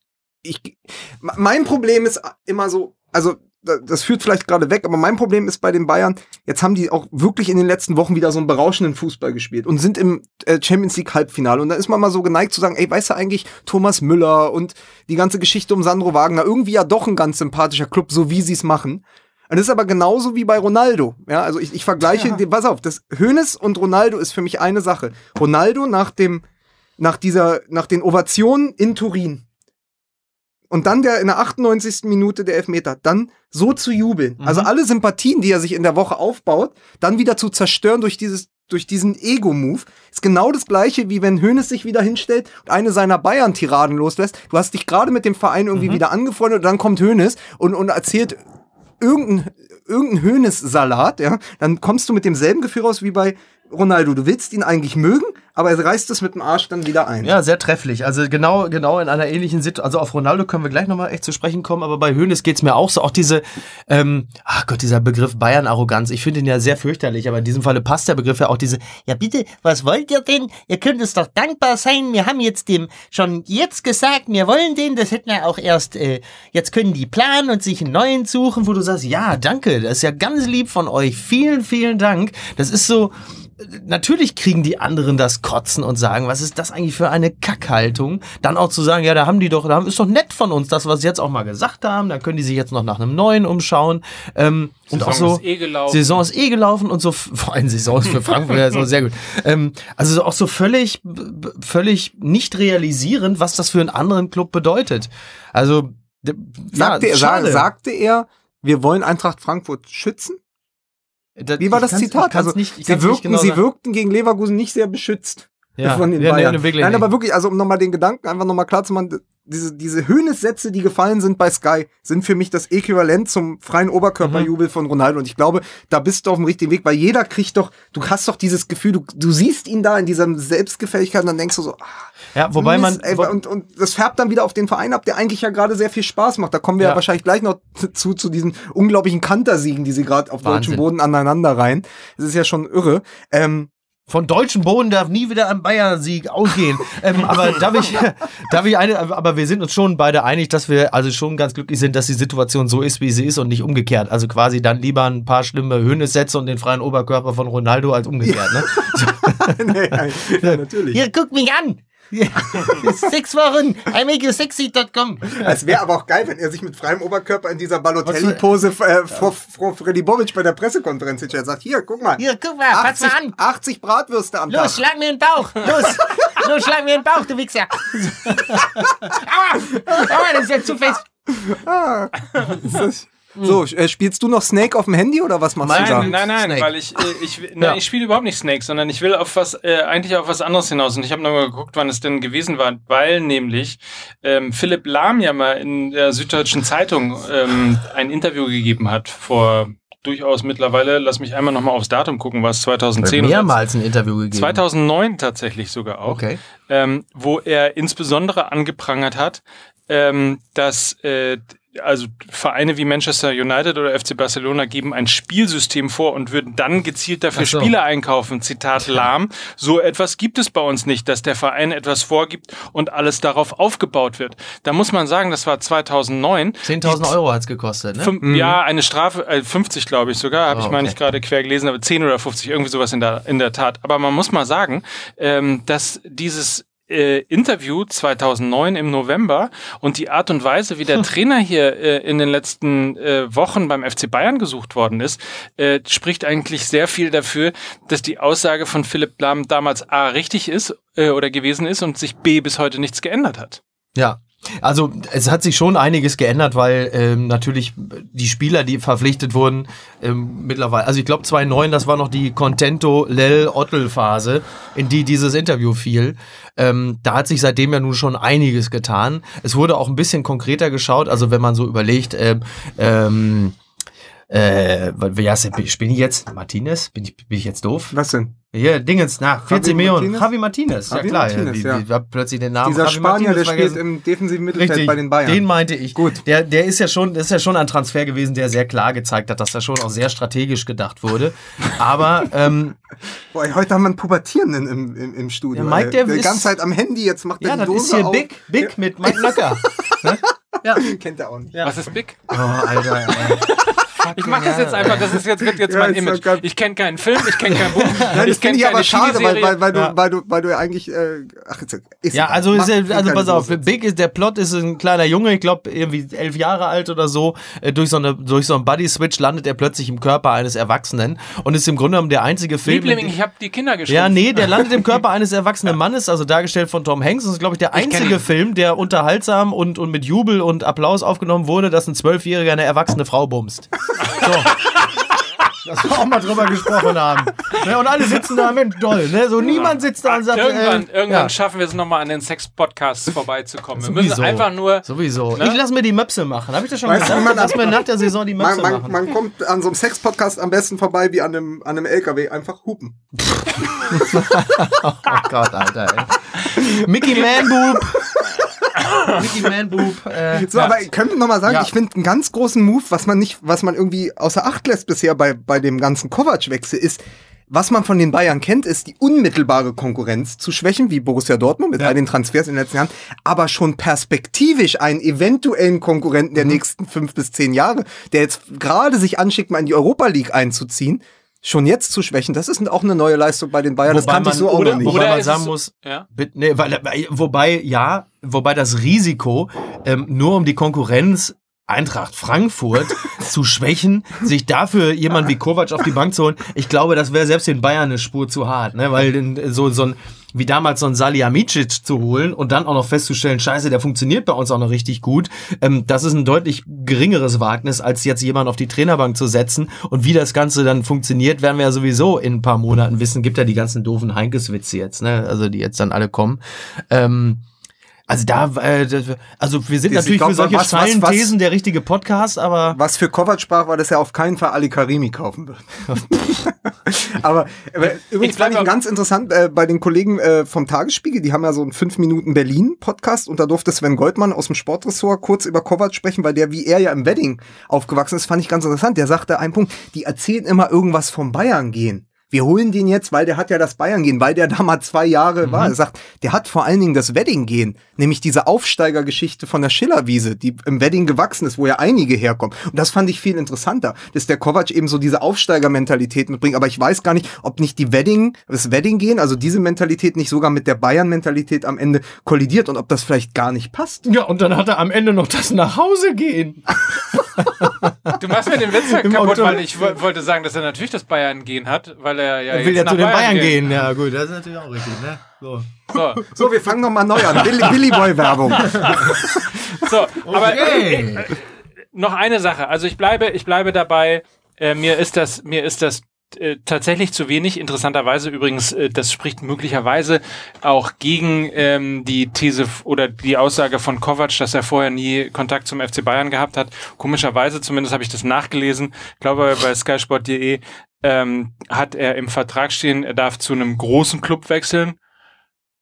ich, mein Problem ist immer so, also, da- das führt vielleicht gerade weg, aber mein Problem ist bei den Bayern, jetzt haben die auch wirklich in den letzten Wochen wieder so einen berauschenden Fußball gespielt und sind im äh, Champions League Halbfinale. Und da ist man mal so geneigt zu sagen, ey, weißt du eigentlich, Thomas Müller und die ganze Geschichte um Sandro Wagner, irgendwie ja doch ein ganz sympathischer Club, so wie sie es machen. Und das ist aber genauso wie bei Ronaldo. Ja, also ich, ich vergleiche, die, pass auf, das Hönes und Ronaldo ist für mich eine Sache. Ronaldo nach dem, nach dieser, nach den Ovationen in Turin. Und dann der in der 98. Minute der Elfmeter, dann so zu jubeln. Also alle Sympathien, die er sich in der Woche aufbaut, dann wieder zu zerstören durch dieses durch diesen Ego-Move, ist genau das gleiche, wie wenn Hoeneß sich wieder hinstellt und eine seiner Bayern-Tiraden loslässt. Du hast dich gerade mit dem Verein irgendwie wieder angefreundet und dann kommt Hoeneß und, und erzählt irgendein, irgendein Hönes-Salat, ja, dann kommst du mit demselben Gefühl raus wie bei Ronaldo. Du willst ihn eigentlich mögen, aber er reißt es mit dem Arsch dann wieder ein. Ja, sehr trefflich. Also genau, genau in einer ähnlichen Situation. Also auf Ronaldo können wir gleich nochmal echt zu sprechen kommen, aber bei Hoeneß geht's mir auch so. Auch diese, ähm, ach Gott, dieser Begriff Bayern-Arroganz. Ich finde ihn ja sehr fürchterlich, aber in diesem Falle passt der Begriff ja auch diese, ja bitte, was wollt ihr denn? Ihr könnt uns doch dankbar sein. Wir haben jetzt dem schon jetzt gesagt, wir wollen den. Das hätten wir auch erst, äh, jetzt können die planen und sich einen neuen suchen, wo du sagst, ja, danke, das ist ja ganz lieb von euch. Vielen, vielen Dank. Das ist so, natürlich kriegen die anderen das Kotzen und sagen, was ist das eigentlich für eine Kackhaltung? Dann auch zu sagen, ja, da haben die doch, da haben, ist doch nett von uns, das, was sie jetzt auch mal gesagt haben, da können die sich jetzt noch nach einem neuen umschauen. Ähm, und auch so, ist eh gelaufen. Saison ist eh gelaufen und so, vor allem Saison ist für Frankfurt ja so sehr gut. Ähm, also so auch so völlig, völlig nicht realisierend, was das für einen anderen Club bedeutet. Also, Sagte, ja, er, sagte er, wir wollen Eintracht Frankfurt schützen? Wie war das Zitat? Also, nicht, ich sie, nicht wirkten, genau sie wirkten gegen Leverkusen nicht sehr beschützt ja. von den ja, Bayern. Nee, Nein, aber wirklich, also um nochmal den Gedanken einfach nochmal klar zu machen, diese, diese Höhnessätze, die gefallen sind bei Sky, sind für mich das Äquivalent zum freien Oberkörperjubel Mhm. von Ronaldo. Und ich glaube, da bist du auf dem richtigen Weg, weil jeder kriegt doch, du hast doch dieses Gefühl, du, du siehst ihn da in dieser Selbstgefälligkeit und dann denkst du so, ah, ja, wobei man, ey, und, und das färbt dann wieder auf den Verein ab, der eigentlich ja gerade sehr viel Spaß macht. Da kommen wir ja, Ja. wahrscheinlich gleich noch zu, zu diesen unglaublichen Kantersiegen, die sie gerade auf Wahnsinn. deutschem Boden aneinander rein. Das ist ja schon irre. Ähm, von deutschen Boden darf nie wieder ein Bayern-Sieg ausgehen. ähm, aber darf ich, darf ich eine, aber wir sind uns schon beide einig, dass wir also schon ganz glücklich sind, dass die Situation so ist, wie sie ist und nicht umgekehrt. Also quasi dann lieber ein paar schlimme Höhnessätze und den freien Oberkörper von Ronaldo als umgekehrt. Ne? nee, ja, natürlich. Hier, guck mich an! Sechs Wochen, I make you sexy.com. Es wäre aber auch geil, wenn er sich mit freiem Oberkörper in dieser Balotelli-Pose äh, vor, vor Freddy Bobic bei der Pressekonferenz hinstellt. sagt, hier, guck mal. Hier, guck mal, fass 80, mal an. 80 Bratwürste am Los, Tag. schlag mir in den Bauch. Los, los, schlag mir in den Bauch, du Wichser. Aua, aua, das ist ja zu fest. So, äh, spielst du noch Snake auf dem Handy oder was machst du da? Nein, nein, nein, Snake. weil ich, äh, ich, nein, Ja. ich spiele überhaupt nicht Snake, sondern ich will auf was, äh, eigentlich auf was anderes hinaus. Und ich habe nochmal geguckt, wann es denn gewesen war, weil nämlich ähm, Philipp Lahm ja mal in der Süddeutschen Zeitung ähm, ein Interview gegeben hat vor durchaus mittlerweile, lass mich einmal nochmal aufs Datum gucken, was 2010 oder Mehrmals ein Interview gegeben. 2009 tatsächlich sogar auch Okay. ähm, wo er insbesondere angeprangert hat, ähm, dass äh, also Vereine wie Manchester United oder FC Barcelona geben ein Spielsystem vor und würden dann gezielt dafür so. Spieler einkaufen. Zitat Lahm. So etwas gibt es bei uns nicht, dass der Verein etwas vorgibt und alles darauf aufgebaut wird. Da muss man sagen, das war 2009. 10.000 Euro hat's gekostet, ne? Fünf, Ja, eine Strafe, äh, 50 glaube ich sogar, habe Oh, ich mal okay. nicht gerade quer gelesen, aber 10 oder 50, irgendwie sowas in der, in der Tat. Aber man muss mal sagen, ähm, dass dieses äh, Interview 2009 im November und die Art und Weise, wie der Trainer hier äh, in den letzten äh, Wochen beim FC Bayern gesucht worden ist, äh, spricht eigentlich sehr viel dafür, dass die Aussage von Philipp Lahm damals A richtig ist äh, oder gewesen ist und sich B bis heute nichts geändert hat. Ja. Also es hat sich schon einiges geändert, weil ähm, natürlich die Spieler, die verpflichtet wurden, ähm, mittlerweile, also ich glaube 2009, das war noch die Contento Lel Ottel Phase, in die dieses Interview fiel. Ähm, da hat sich seitdem ja nun schon einiges getan. Es wurde auch ein bisschen konkreter geschaut, also wenn man so überlegt, ähm, ähm, äh, der, spielen die jetzt? Martinez? Bin ich, bin ich jetzt doof? Was denn? Hier, Dingens, na, 14 Millionen. Javi Martinez, ja Javi klar. Martinez, die, ja. die, ich hab plötzlich den Namen Dieser Javi Spanier, der Martinez spielt vergessen. im defensiven Mittelfeld Richtig, bei den Bayern. den meinte ich. Gut. Der, der ist ja schon, ist ja schon ein Transfer gewesen, der sehr klar gezeigt hat, dass da schon auch sehr strategisch gedacht wurde. Aber ähm, Boah, heute haben wir einen Pubertierenden im, im, im Studio. Der Mike, der die ist- ganze Zeit am Handy, jetzt macht er ja, die das Dose ist hier auf. Big, Big mit Mike Nöcker. ne? Ja. Kennt er auch nicht. Ja. Was ist Big? Oh, Alter. Ey. Ich mache das jetzt einfach, das ist jetzt, wird jetzt Ja, mein Image. geil. Ich kenne keinen Film, ich kenne kein Buch, Nein, das ich kenne ich keine aber schade, weil, weil, weil, Ja. du, weil, du, weil du eigentlich. Äh, ach, jetzt, ist Ja, also, ist, also keine pass auf, Dose. Big ist der Plot ist ein kleiner Junge, ich glaube irgendwie elf Jahre alt oder so. Äh, durch so eine durch so einen Buddy Switch landet er plötzlich im Körper eines Erwachsenen und ist im Grunde genommen der einzige Film. in Liebling, ich habe die Kinder geschrieben. Ja, nee, der landet im Körper eines erwachsenen Mannes, also dargestellt von Tom Hanks. Das ist, glaube ich, der Ich einzige ihn. Film, der unterhaltsam und, und mit Jubel und Applaus aufgenommen wurde, dass ein Zwölfjähriger eine erwachsene Frau bumst. So. Dass wir auch mal drüber gesprochen haben. Ne, und alle sitzen da, Mensch, doll. Ne? So niemand sitzt da und sagt, Irgendwann, äh, irgendwann ja. schaffen wir es nochmal an den Sex-Podcasts vorbeizukommen. Wir Sowieso. müssen einfach nur. Sowieso. Ne? Ich lass mir die Möpse machen. Habe ich das schon Weißt gesagt? man Lass mir nach der Saison die Möpse Man, man, machen. man kommt an so einem Sex-Podcast am besten vorbei wie an einem, an einem LKW. Einfach hupen. Oh Gott, Alter, ey. Mickey Manboob. Mickey Manboob. Äh, So, ja. aber können wir nochmal sagen, Ja. ich finde einen ganz großen Move, was man nicht, was man irgendwie außer Acht lässt bisher bei, bei dem ganzen Kovac-Wechsel ist, was man von den Bayern kennt, ist die unmittelbare Konkurrenz zu schwächen, wie Borussia Dortmund mit all den Transfers in den letzten Jahren, aber schon perspektivisch einen eventuellen Konkurrenten Mhm. der nächsten fünf bis zehn Jahre, der jetzt gerade sich anschickt, mal in die Europa League einzuziehen, schon jetzt zu schwächen, das ist auch eine neue Leistung bei den Bayern. das Wobei kannte ich man- so auch oder- noch nicht. Wobei man sagen muss, Ja. Nee, weil, weil- wobei, ja, wobei das Risiko, ähm, nur um die Konkurrenz Eintracht Frankfurt zu schwächen, sich dafür jemand wie Kovac auf die Bank zu holen, ich glaube, das wäre selbst den Bayern eine Spur zu hart, ne? Weil so, so ein, wie damals so ein Salihamidzic zu holen und dann auch noch festzustellen, scheiße, der funktioniert bei uns auch noch richtig gut, ähm, das ist ein deutlich geringeres Wagnis, als jetzt jemand auf die Trainerbank zu setzen. Und wie das Ganze dann funktioniert, werden wir ja sowieso in ein paar Monaten wissen. Gibt ja die ganzen doofen Heinkes-Witze jetzt, ne? Also die jetzt dann alle kommen. Ähm, also da, äh, das- also wir sind Ich natürlich glaub, für solche was- steilen was- Thesen der richtige Podcast, aber Was für Kovac sprach, war, dass er auf keinen Fall Ali Karimi kaufen wird. Aber äh, übrigens Ich fand ich ganz interessant äh, bei den Kollegen äh, vom Tagesspiegel, die haben ja so einen 5 Minuten Berlin Podcast und da durfte Sven Goldmann aus dem Sportressort kurz über Kovac sprechen, weil der wie er ja im Wedding aufgewachsen ist, fand ich ganz interessant. Der sagte einen Punkt, die erzählen immer irgendwas vom Bayern gehen. Wir holen den jetzt, weil der hat ja das Bayern gehen, weil der da mal zwei Jahre war. Er sagt, der hat vor allen Dingen das Wedding gehen, nämlich diese Aufsteigergeschichte von der Schillerwiese, die im Wedding gewachsen ist, wo ja einige herkommen. Und das fand ich viel interessanter, dass der Kovac eben so diese Aufsteigermentalität mitbringt. Aber ich weiß gar nicht, ob nicht die Wedding, das Wedding gehen, also diese Mentalität nicht sogar mit der Bayern-Mentalität am Ende kollidiert und ob das vielleicht gar nicht passt. ja, und dann hat er am Ende noch das nach Hause gehen. Du machst mir den Witz kaputt, Auto. weil ich wo- wollte sagen, dass er natürlich das Bayern-Gehen hat, weil er ja Er will jetzt ja nach zu den Bayern geht. gehen. Ja, gut, das ist natürlich auch richtig, ne? So. So, So, wir fangen nochmal neu an. Billy, Billy Boy Werbung. so. aber Okay. äh, noch eine Sache. Also ich bleibe, ich bleibe dabei. Äh, mir ist das, mir ist das äh, tatsächlich zu wenig. Interessanterweise übrigens, äh, das spricht möglicherweise auch gegen ähm, die These oder die Aussage von Kovac, dass er vorher nie Kontakt zum FC Bayern gehabt hat. Komischerweise, zumindest habe ich das nachgelesen. Ich glaube bei skysport.de ähm, hat er im Vertrag stehen, er darf zu einem großen Club wechseln.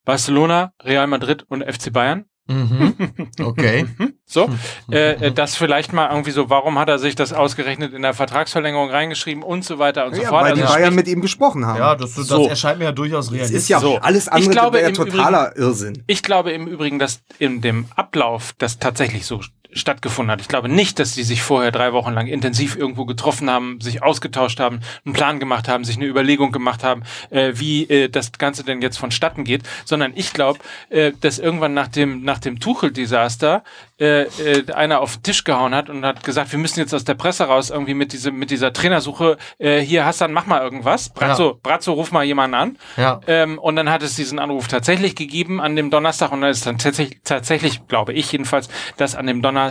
Barcelona, Real Madrid und FC Bayern. Mhm. Okay. So, äh, äh, das vielleicht mal irgendwie so, warum hat er sich das ausgerechnet in der Vertragsverlängerung reingeschrieben und so weiter und so Ja, fort. weil die Also Bayern sprich- mit ihm gesprochen haben. Ja, das, das So. erscheint mir ja durchaus realistisch. ist ja So. alles Ich andere glaube wäre totaler Irrsinn. ich glaube im Übrigen, dass in dem Ablauf das tatsächlich so stattgefunden hat. Ich glaube nicht, dass die sich vorher drei Wochen lang intensiv irgendwo getroffen haben, sich ausgetauscht haben, einen Plan gemacht haben, sich eine Überlegung gemacht haben, äh, wie äh, das Ganze denn jetzt vonstatten geht, sondern ich glaube, äh, dass irgendwann nach dem nach dem Tuchel-Desaster äh, äh, einer auf den Tisch gehauen hat und hat gesagt, wir müssen jetzt aus der Presse raus irgendwie mit diesem mit dieser Trainersuche. Äh, hier Hassan, mach mal irgendwas. Brazzo, Brazzo, ruf mal jemanden an. Ja. Ähm, und dann hat es diesen Anruf tatsächlich gegeben an dem Donnerstag und dann ist dann tatsächlich, tatsächlich, glaube ich jedenfalls, dass an dem Donnerstag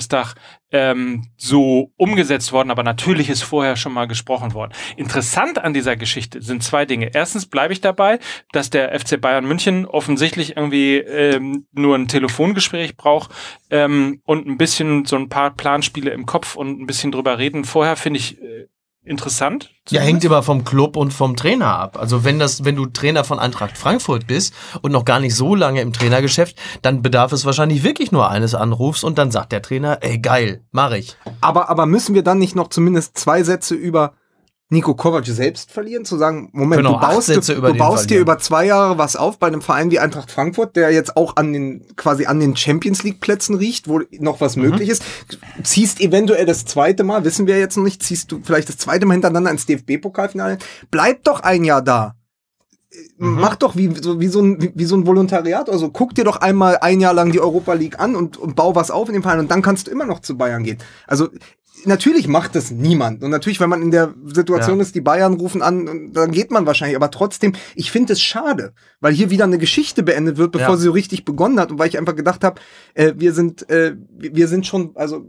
ähm, so umgesetzt worden, aber natürlich ist vorher schon mal gesprochen worden. Interessant an dieser Geschichte sind zwei Dinge. Erstens bleibe ich dabei, dass der FC Bayern München offensichtlich irgendwie ähm, nur ein Telefongespräch braucht ähm, und ein bisschen so ein paar Planspiele im Kopf und ein bisschen drüber reden. Vorher finde ich äh, interessant. Ja, hängt immer vom Club und vom Trainer ab. Also wenn das, wenn du Trainer von Eintracht Frankfurt bist und noch gar nicht so lange im Trainergeschäft, dann bedarf es wahrscheinlich wirklich nur eines Anrufs und dann sagt der Trainer, ey geil, mach ich. Aber, aber müssen wir dann nicht noch zumindest zwei Sätze über Nico Kovac selbst verlieren? Zu sagen, Moment, Können du baust, du, über du baust dir verlieren. über zwei Jahre was auf bei einem Verein wie Eintracht Frankfurt, der jetzt auch an den, quasi an den Champions League Plätzen riecht, wo noch was Mhm. möglich ist. Ziehst eventuell das zweite Mal, wissen wir jetzt noch nicht, ziehst du vielleicht das zweite Mal hintereinander ins DFB-Pokalfinale. Bleib doch ein Jahr da. Mhm. Mach doch wie, so, wie, so ein, wie, wie so ein Volontariat. Also guck dir doch einmal ein Jahr lang die Europa League an und, und bau was auf in dem Verein und dann kannst du immer noch zu Bayern gehen. Also natürlich macht das niemand. Und natürlich, wenn man in der Situation Ja. ist, die Bayern rufen an, dann geht man wahrscheinlich. Aber trotzdem, ich finde es schade, weil hier wieder eine Geschichte beendet wird, bevor Ja. sie so richtig begonnen hat. Und weil ich einfach gedacht habe, äh, wir sind, äh, wir sind schon, also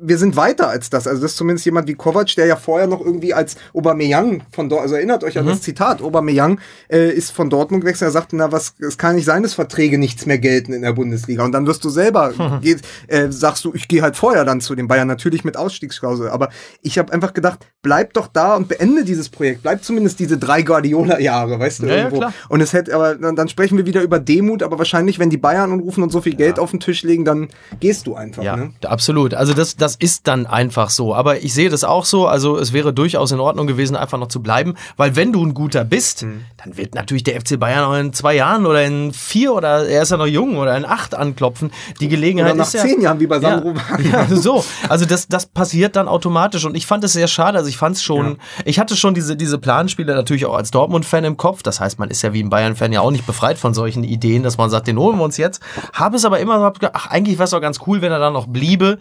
wir sind weiter als das. Also das ist zumindest jemand wie Kovac, der ja vorher noch irgendwie als Aubameyang von dort, also erinnert euch an Mhm. das Zitat, Aubameyang äh, ist von Dortmund gewechselt, er sagte, na was, es kann nicht sein, dass Verträge nichts mehr gelten in der Bundesliga. Und dann wirst du selber, geht, äh, sagst du, ich gehe halt vorher dann zu den Bayern, natürlich mit Ausstiegsklausel. Aber ich habe einfach gedacht, bleib doch da und beende dieses Projekt. Bleib zumindest diese drei Guardiola-Jahre, weißt du, Ja, ja, irgendwo. klar. und es hätte, aber dann, dann sprechen wir wieder über Demut, aber wahrscheinlich, wenn die Bayern anrufen und so viel Geld auf den Tisch legen, dann gehst du einfach. Ja, Ne? absolut. Also das, das ist dann einfach so. Aber ich sehe das auch so. Also es wäre durchaus in Ordnung gewesen, einfach noch zu bleiben. Weil wenn du ein guter bist, Mhm. dann wird natürlich der FC Bayern auch in zwei Jahren oder in vier oder er ist ja noch jung oder in acht anklopfen. Die Gelegenheit Oder nach ist ja. zehn Jahren, wie bei Sandro ja, ja, so. Also das, das passiert dann automatisch und ich fand es sehr schade. Also ich fand es schon, ich hatte schon diese, diese Planspiele natürlich auch als Dortmund-Fan im Kopf. Das heißt, man ist ja wie ein Bayern-Fan ja auch nicht befreit von solchen Ideen, dass man sagt, den holen wir uns jetzt. Habe es aber immer gedacht, ach, eigentlich wäre es doch ganz cool, wenn er dann noch bliebe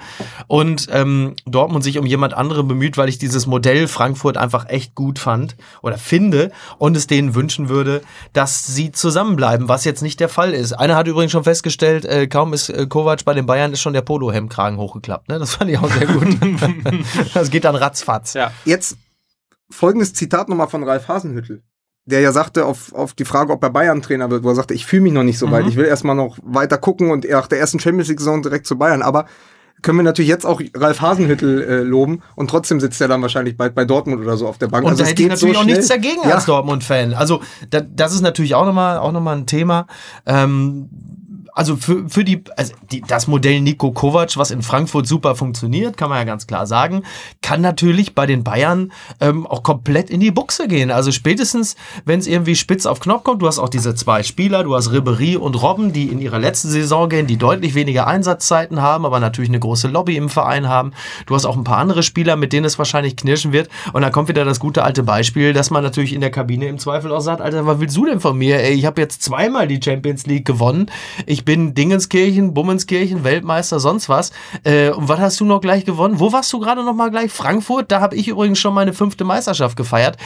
und ähm, Dortmund sich um jemand anderen bemüht, weil ich dieses Modell Frankfurt einfach echt gut fand oder finde und es denen wünschen würde, dass sie zusammenbleiben, was jetzt nicht der Fall ist. Einer hat übrigens schon festgestellt, äh, kaum ist äh, Kovac bei den Bayern, ist schon der Polohemdkragen hochgeklappt. Ne? Das fand ich auch sehr gut. das geht dann ratzfatz. Ja. Jetzt folgendes Zitat nochmal von Ralf Hasenhüttel, der ja sagte auf, auf die Frage, ob er Bayern-Trainer wird, wo er sagte, ich fühle mich noch nicht so weit, ich will erstmal noch weiter gucken und nach der ersten Champions League-Saison direkt zu Bayern, aber können wir natürlich jetzt auch Ralf Hasenhüttel äh, loben und trotzdem sitzt er dann wahrscheinlich bald bei Dortmund oder so auf der Bank. Und Also da es hätte ich geht so natürlich auch nichts dagegen Ja. als Dortmund-Fan. Also da, das ist natürlich auch nochmal auch noch mal ein Thema. Ähm, also für, für die, also die, das Modell Nico Kovac, was in Frankfurt super funktioniert, kann man ja ganz klar sagen, kann natürlich bei den Bayern ähm, auch komplett in die Buchse gehen. Also spätestens, wenn es irgendwie spitz auf Knopf kommt, du hast auch diese zwei Spieler, du hast Ribery und Robben, die in ihrer letzten Saison gehen, die deutlich weniger Einsatzzeiten haben, aber natürlich eine große Lobby im Verein haben. Du hast auch ein paar andere Spieler, mit denen es wahrscheinlich knirschen wird. Und dann kommt wieder das gute alte Beispiel, dass man natürlich in der Kabine im Zweifel auch sagt, Alter, was willst du denn von mir? Ey, ich habe jetzt zweimal die Champions League gewonnen. Ich bin Dingenskirchen, Bummenskirchen, Weltmeister, sonst was. Äh, und was hast du noch gleich gewonnen? Wo warst du gerade noch mal gleich? Frankfurt? Da habe ich übrigens schon meine fünfte Meisterschaft gefeiert.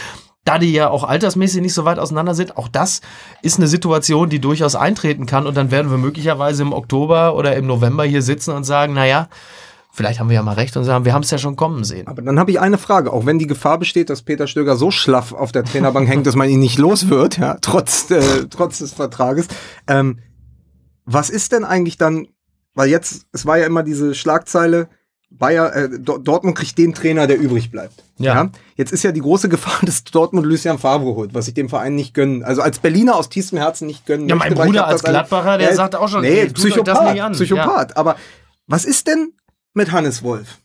Da die ja auch altersmäßig nicht so weit auseinander sind, auch das ist eine Situation, die durchaus eintreten kann. Und dann werden wir möglicherweise im Oktober oder im November hier sitzen und sagen, naja, vielleicht haben wir ja mal recht und sagen, wir haben es ja schon kommen sehen. Aber dann habe ich eine Frage, auch wenn die Gefahr besteht, dass Peter Stöger so schlaff auf der Trainerbank hängt, dass man ihn nicht los wird, ja, trotz, äh, trotz des Vertrages. Ähm, was ist denn eigentlich dann, weil jetzt, es war ja immer diese Schlagzeile, Bayer, äh, Do- Dortmund kriegt den Trainer, der übrig bleibt. Ja. Jetzt ist ja die große Gefahr, dass Dortmund Lucien Favre holt, was ich dem Verein nicht gönnen. Also als Berliner aus tiefstem Herzen nicht gönnen. Ja, möchte, mein Bruder als Gladbacher, der sagt auch schon, nee, euch das Psychopath, nicht an. Psychopath. Aber was ist denn mit Hannes Wolf?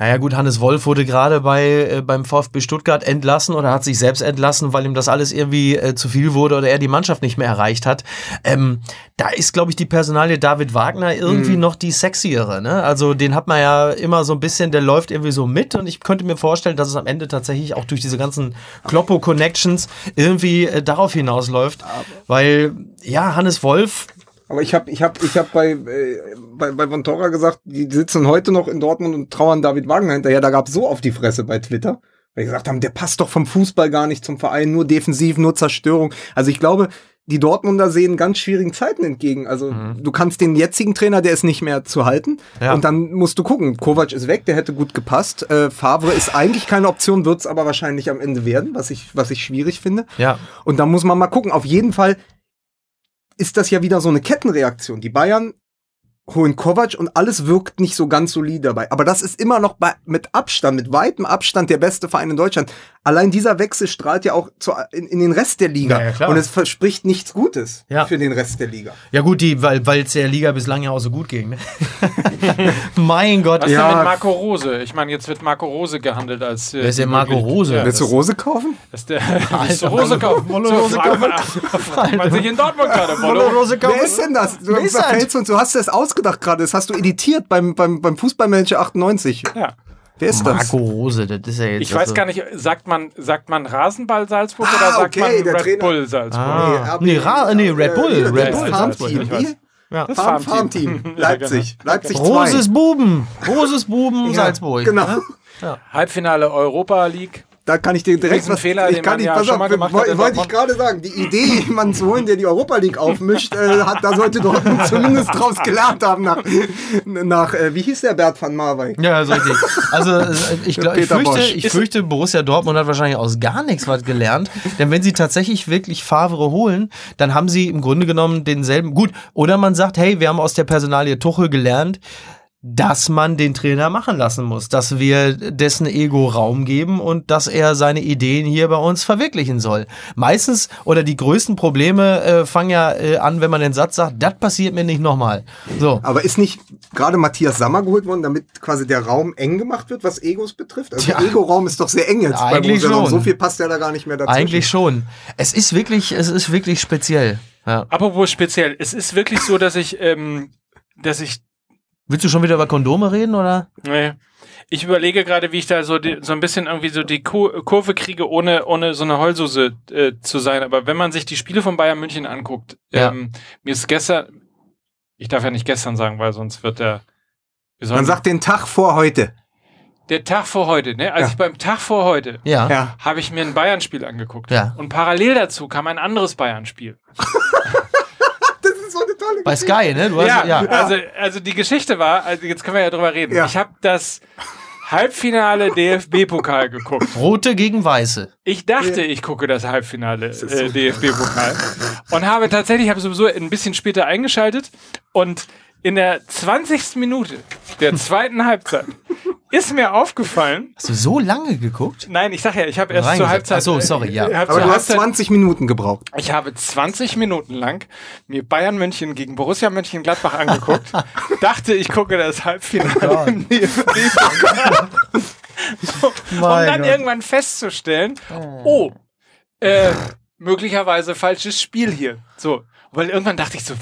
Naja gut, Hannes Wolf wurde gerade bei äh, beim VfB Stuttgart entlassen oder hat sich selbst entlassen, weil ihm das alles irgendwie äh, zu viel wurde oder er die Mannschaft nicht mehr erreicht hat. Ähm, da ist, glaube ich, die Personalie David Wagner irgendwie noch die sexiere. Ne? Also den hat man ja immer so ein bisschen, der läuft irgendwie so mit und ich könnte mir vorstellen, dass es am Ende tatsächlich auch durch diese ganzen Kloppo-Connections irgendwie äh, darauf hinausläuft. Weil, ja, Hannes Wolf, Aber ich habe ich hab, ich hab bei, äh, bei, bei Von Torra gesagt, die sitzen heute noch in Dortmund und trauern David Wagner hinterher. Da gab es so auf die Fresse bei Twitter, weil die gesagt haben, der passt doch vom Fußball gar nicht zum Verein, nur defensiv, nur Zerstörung. Also ich glaube, die Dortmunder sehen ganz schwierigen Zeiten entgegen. Also du kannst den jetzigen Trainer, der ist nicht mehr zu halten. Ja. Und dann musst du gucken, Kovac ist weg, der hätte gut gepasst. Äh, Favre ist eigentlich keine Option, wird's aber wahrscheinlich am Ende werden, was ich, was ich schwierig finde. ja, Und da muss man mal gucken. Auf jeden Fall ist das ja wieder so eine Kettenreaktion. Die Bayern holen Kovac und alles wirkt nicht so ganz solide dabei. Aber das ist immer noch bei, mit Abstand, mit weitem Abstand der beste Verein in Deutschland. Allein dieser Wechsel strahlt ja auch zu, in, in den Rest der Liga. Ja, ja, klar. und es verspricht nichts Gutes Ja. für den Rest der Liga. Ja gut, die, weil es der Liga bislang ja auch so gut ging. Ne? mein Gott. Was Ja. denn mit Marco Rose? Ich meine, jetzt wird Marco Rose gehandelt als. Äh, Wer ist denn Marco Rose? Ja, Willst du Rose kaufen? ist der. Willst du Rose kaufen? Wolle Rose fragt man sich in Dortmund gerade. Wolle Rose. Wer ist denn das? Du Wer ist das? du hast das ausgedacht gerade. Das hast du editiert beim, beim, beim Fußballmanager 98. Ja. Wer ist das? Marco Rose, das ist ja jetzt. Ich weiß also- gar nicht, sagt man, sagt man Rasenball Salzburg Ah, oder sagt okay, man der Red Trainer. Bull Salzburg? Ah. Nee, Nee, Ra nee, Red Bull, Äh, Red das Bull. Weiß. Wie? Ja. Das Farm, Farmteam. Farmteam. Leipzig. Leipzig 2. Roses Buben. Roses Buben, Ja, Salzburg. Genau. Halbfinale Europa League. Da kann ich dir direkt was Riesenfehler, ich kann nicht, ja pass schon auf, mal gemacht woll- hat in Wollte ich Dortmund. gerade sagen, die Idee, jemanden zu holen, der die Europa League aufmischt, äh, hat, da sollte Dortmund zumindest draus gelernt haben nach, nach äh, wie hieß der Bert van Marwijk? Ja, ist richtig. Also äh, ich, glaub, ich, fürchte, ich fürchte, Borussia Dortmund hat wahrscheinlich aus gar nichts was gelernt. Denn wenn sie tatsächlich wirklich Favre holen, dann haben sie im Grunde genommen denselben. Gut, oder man sagt, hey, wir haben aus der Personalie Tuchel gelernt. Dass man den Trainer machen lassen muss, dass wir dessen Ego Raum geben und dass er seine Ideen hier bei uns verwirklichen soll. Meistens oder die größten Probleme äh, fangen ja äh, an, wenn man den Satz sagt, das passiert mir nicht nochmal. So. Aber ist nicht gerade Matthias Sammer geholt worden, damit quasi der Raum eng gemacht wird, was Egos betrifft? Also Tja. der Ego-Raum ist doch sehr eng jetzt bei Eigentlich schon. So viel passt ja da gar nicht mehr dazu. Eigentlich schon. Es ist wirklich, es ist wirklich speziell. Ja. Apropos speziell, es ist wirklich so, dass ich, ähm, dass ich Willst du schon wieder über Kondome reden oder? Nee. Ich überlege gerade, wie ich da so, die, so ein bisschen irgendwie so die Ku- Kurve kriege, ohne, ohne so eine Heulsuse äh, zu sein. Aber wenn man sich die Spiele von Bayern München anguckt, Ja. ähm, mir ist gestern, ich darf ja nicht gestern sagen, weil sonst wird der, wir sollen, Man sagt den Tag vor heute. der Tag vor heute, ne? Als Ja. ich beim Tag vor heute Ja. Ja. habe ich mir ein Bayern-Spiel angeguckt. Ja. Und parallel dazu kam ein anderes Bayern-Spiel. Tolle Bei Geschichte. Sky, ne? Du hast, Ja, ja. Also, also die Geschichte war, also jetzt können wir ja drüber reden. Ja. Ich habe das Halbfinale DFB-Pokal geguckt. Rote gegen Weiße. Ich dachte, ich gucke das Halbfinale äh, DFB-Pokal und habe tatsächlich, habe sowieso ein bisschen später eingeschaltet und in der 20. Minute der zweiten Halbzeit ist mir aufgefallen, Hast du so lange geguckt? nein, ich sag ja, ich habe erst zur. Halbzeit, Ach so, sorry, ja. Aber du hast Halbzeit- 20 Minuten gebraucht. ich habe 20 Minuten lang mir Bayern München gegen Borussia Mönchengladbach angeguckt, dachte, ich gucke das Halbfinale DFB-Pokal. um dann irgendwann festzustellen, oh, äh, möglicherweise falsches Spiel hier. So, weil irgendwann dachte ich so,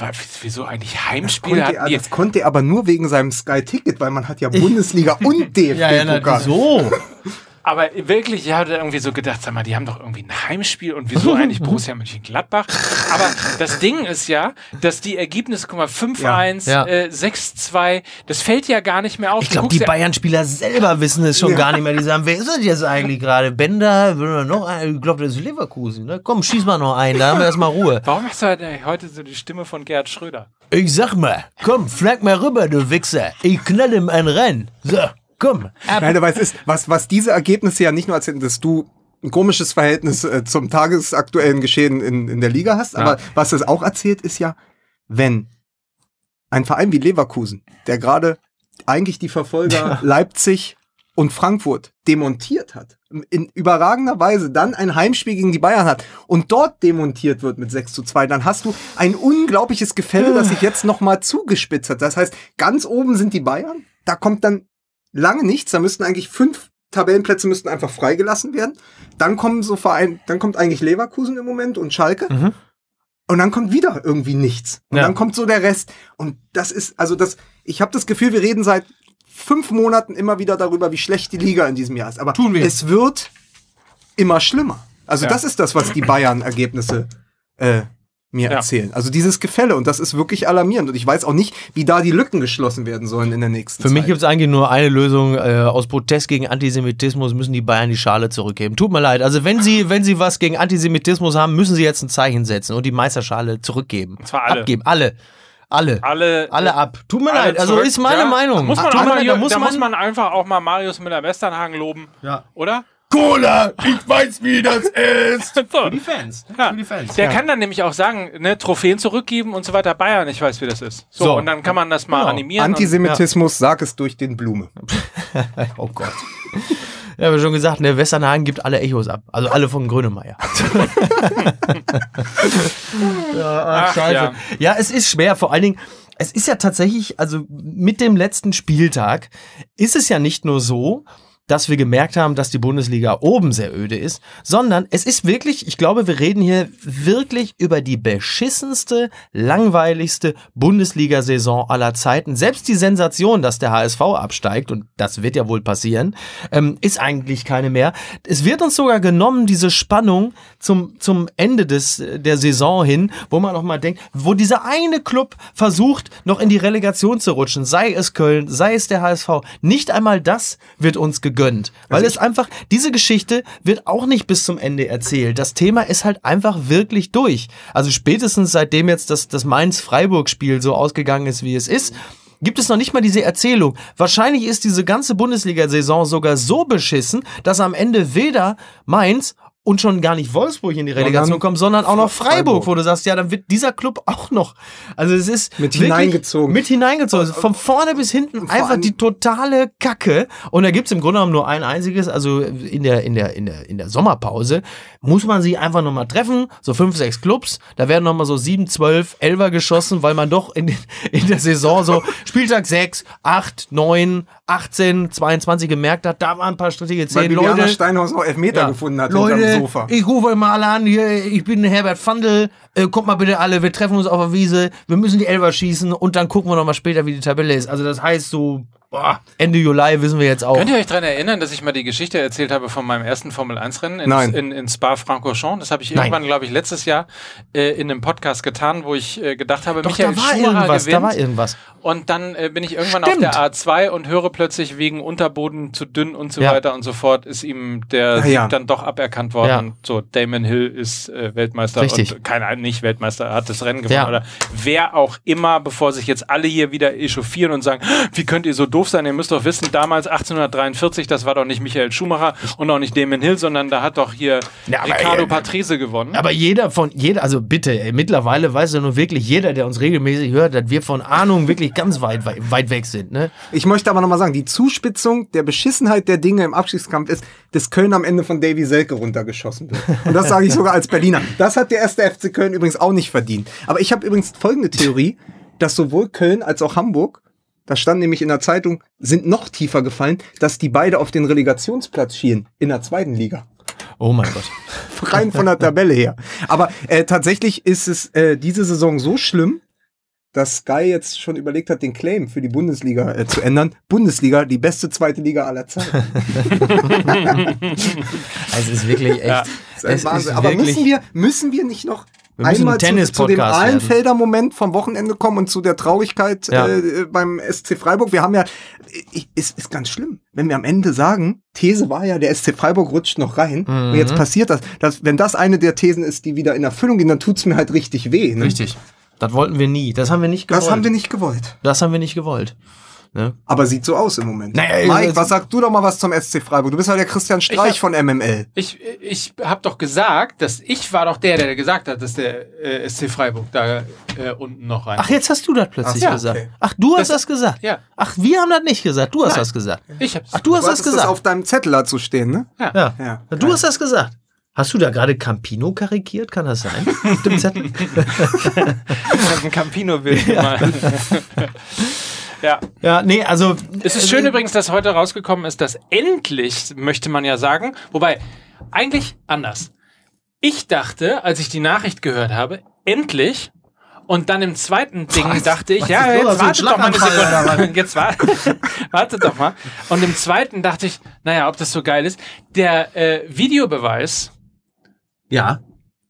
wieso eigentlich Heimspiel Konnte hatten er, die? das konnte er aber nur wegen seinem Sky-Ticket, weil man hat ja Bundesliga und DFB-Pokal. so. Aber wirklich, ich hatte irgendwie so gedacht, sag mal, die haben doch irgendwie ein Heimspiel und wieso eigentlich Borussia Mönchengladbach? Aber das Ding ist ja, dass die Ergebnisse, guck mal, 5-1, Ja. äh, 6-2, das fällt ja gar nicht mehr auf. Ich glaube, die ja- Bayern-Spieler selber wissen es schon gar nicht mehr. Die sagen, wer ist das jetzt eigentlich gerade? Bender, will man noch ein? Ich glaube, das ist Leverkusen. Ne? Komm, schieß mal noch einen, da haben wir erstmal Ruhe. Warum hast du heute- heute so die Stimme von Gerhard Schröder? Ich sag mal, komm, flank mal rüber, du Wichser. Ich knall ihm ein Rennen. So, komm. Ab. Nein, aber es ist, was, was diese Ergebnisse ja nicht nur erzählen, dass du ein komisches Verhältnis äh, zum tagesaktuellen Geschehen in, in der Liga hast, aber was es auch erzählt, ist ja, wenn ein Verein wie Leverkusen, der gerade eigentlich die Verfolger Leipzig und Frankfurt demontiert hat, in überragender Weise dann ein Heimspiel gegen die Bayern hat und dort demontiert wird mit 6 zu 2, dann hast du ein unglaubliches Gefälle, das sich jetzt nochmal zugespitzt hat. Das heißt, ganz oben sind die Bayern, da kommt dann lange nichts, da müssten eigentlich fünf Tabellenplätze müssten einfach freigelassen werden. Dann kommen so Verein, dann kommt eigentlich Leverkusen im Moment und Schalke. Mhm. Und dann kommt wieder irgendwie nichts. Und Ja. dann kommt so der Rest. Und das ist, also das, ich habe das Gefühl, wir reden seit fünf Monaten immer wieder darüber, wie schlecht die Liga in diesem Jahr ist. Aber Tun wir. es wird immer schlimmer. Also Ja. das ist das, was die Bayern-Ergebnisse äh, mir Ja. erzählen. Also dieses Gefälle. Und das ist wirklich alarmierend. Und ich weiß auch nicht, wie da die Lücken geschlossen werden sollen in der nächsten Für Zeit. mich gibt es eigentlich nur eine Lösung. Äh, aus Protest gegen Antisemitismus müssen die Bayern die Schale zurückgeben. Tut mir leid. Also wenn sie, wenn sie was gegen Antisemitismus haben, müssen sie jetzt ein Zeichen setzen und die Meisterschale zurückgeben. Und zwar alle. Abgeben. Alle. Alle. Alle, Alle ab. Tut mir leid. Also zurück. ist meine Ja, Meinung. Da muss man, mir mal, leid, da muss da man, muss man einfach auch mal Marius Müller-Westernhagen loben. Ja. Oder? Cola, ich weiß, wie das ist. So. die Fans. Ja. Für die Fans. Der kann dann nämlich auch sagen, ne, Trophäen zurückgeben und so weiter. Bayern, ich weiß, wie das ist. So, So. und dann kann man das mal Genau. animieren. und, Antisemitismus, sag es durch den Blume. Oh Gott. Ja, wir schon gesagt, der Westernhagen gibt alle Echos ab. Also alle von Grönemeyer. ja, ach, Ach, scheiße. ja. Ja. es ist schwer. Vor allen Dingen, es ist ja tatsächlich, also mit dem letzten Spieltag ist es ja nicht nur so, dass wir gemerkt haben, dass die Bundesliga oben sehr öde ist, sondern es ist wirklich, ich glaube, wir reden hier wirklich über die beschissenste, langweiligste Bundesliga-Saison aller Zeiten. Selbst die Sensation, dass der HSV absteigt, und das wird ja wohl passieren, ähm, ist eigentlich keine mehr. Es wird uns sogar genommen, diese Spannung zum, zum Ende des, der Saison hin, wo man noch mal denkt, wo dieser eine Club versucht, noch in die Relegation zu rutschen, sei es Köln, sei es der HSV, nicht einmal das wird uns gegönnt. Weil es einfach, diese Geschichte wird auch nicht bis zum Ende erzählt. Das Thema ist halt einfach wirklich durch. Also spätestens seitdem jetzt das, das Mainz-Freiburg-Spiel so ausgegangen ist, wie es ist, gibt es noch nicht mal diese Erzählung. Wahrscheinlich ist diese ganze Bundesliga-Saison sogar so beschissen, dass am Ende weder Mainz und schon gar nicht Wolfsburg in die Relegation kommt, sondern auch noch Freiburg, Freiburg. wo du sagst, ja, dann wird dieser Club auch noch. Also es ist Mit hineingezogen. Mit hineingezogen. Also Von vorne bis hinten einfach die totale Kacke. Und da gibt's im Grunde genommen nur ein einziges, also in der, in der, in der, in der Sommerpause muss man sich einfach nochmal treffen, so fünf, sechs Clubs, da werden nochmal so sieben, zwölf, elfer geschossen, weil man doch in, in der Saison so Spieltag sechs, acht, neun, 18, 22 gemerkt hat, da waren ein paar strittige Weil Zehn Bibiana Leute. Steinhaus noch Elfmeter Ja. gefunden hat Leute, Sofa. ich rufe euch mal alle an, hier, ich bin Herbert Fandl, äh, kommt mal bitte alle, wir treffen uns auf der Wiese, wir müssen die Elfer schießen und dann gucken wir noch mal später, wie die Tabelle ist. Also das heißt so, boah, Ende Juli wissen wir jetzt auch. Könnt ihr euch daran erinnern, dass ich mal die Geschichte erzählt habe von meinem ersten Formel-1-Rennen in, Nein. in, in Spa-Francorchamps? Das habe ich irgendwann, glaube ich, letztes Jahr äh, in einem Podcast getan, wo ich äh, gedacht habe, Doch, Michael da war Schumacher irgendwas, gewinnt. da war irgendwas. Und dann äh, bin ich irgendwann Stimmt. auf der A2 und höre plötzlich wegen Unterboden zu dünn und so Ja. weiter und so fort, ist ihm der Ah, Sieg ja. dann doch aberkannt worden. Ja. Und So, Damon Hill ist äh, Weltmeister Richtig. und keiner nicht Weltmeister, er hat das Rennen gewonnen. Ja. Oder wer auch immer, bevor sich jetzt alle hier wieder echauffieren und sagen, wie könnt ihr so doof sein? Ihr müsst doch wissen, damals 1843, das war doch nicht Michael Schumacher und auch nicht Damon Hill, sondern da hat doch hier Ja, Ricardo äh, Patrese gewonnen. Aber jeder von, jeder, also bitte, ey, mittlerweile weiß ja nun wirklich jeder, der uns regelmäßig hört, dass wir von Ahnung wirklich ganz weit, weit, weit weg sind, ne? Ich möchte aber nochmal sagen, die Zuspitzung der Beschissenheit der Dinge im Abstiegskampf ist, dass Köln am Ende von Davy Selke runtergeschossen wird. Und das sage ich sogar als Berliner. Das hat der erste FC Köln übrigens auch nicht verdient. Aber ich habe übrigens folgende Theorie, dass sowohl Köln als auch Hamburg, das stand nämlich in der Zeitung, sind noch tiefer gefallen, dass die beide auf den Relegationsplatz schielen in der zweiten Liga. Oh mein Gott. rein von der Tabelle her. Aber äh, tatsächlich ist es äh, diese Saison so schlimm, dass Sky jetzt schon überlegt hat, den Claim für die Bundesliga äh, zu ändern. Bundesliga, die beste zweite Liga aller Zeiten. Also es ist wirklich echt. Ja. Ist ist Aber wirklich- müssen wir, müssen wir nicht noch Wir müssen einmal ein zu, zu dem Tennis-Podcast werden. Ahlenfelder Moment vom Wochenende kommen und zu der Traurigkeit Ja. äh, beim SC Freiburg? Wir haben ja, ich, es ist ganz schlimm, wenn wir am Ende sagen, These war ja, der SC Freiburg rutscht noch rein und Mhm. jetzt passiert das. das. Wenn das eine der Thesen ist, die wieder in Erfüllung gehen, dann tut's mir halt richtig weh. Ne? Richtig. Das wollten wir nie. Das haben wir nicht gewollt. Das haben wir nicht gewollt. Das haben wir nicht gewollt. Ne? Aber sieht so aus im Moment. Naja, Mike, also- was sagst du doch mal was zum SC Freiburg? Du bist ja der Christian Streich hab- von MML. Ich, ich habe doch gesagt, dass ich war doch der, der gesagt hat, dass der äh, SC Freiburg da äh, unten noch rein. Ach, jetzt hast du das plötzlich Ach so, gesagt. okay. Ach, du hast Das- das, gesagt. ja. Ach, wir haben das nicht gesagt. Du hast Nein. das gesagt. ich hab's. Ach, du hast Du das hattest das gesagt. auf deinem Zettel dazu stehen, ne? ja. ja. Ja. Du hast das gesagt. Hast du da gerade Campino karikiert? Kann das sein? Auf dem Zettel? Ich hab ein Campino-Bild gemalt. Ja. ja, nee, also. Es ist schön übrigens, dass heute rausgekommen ist, dass endlich, möchte man ja sagen, wobei, eigentlich anders. Ich dachte, als ich die Nachricht gehört habe, endlich, und dann im zweiten Ding Was? dachte ich, Was ja, jetzt einen wartet doch mal eine Sekunde. Jetzt war, wartet doch mal. Und im zweiten dachte ich, naja, ob das so geil ist. Der äh, Videobeweis Ja.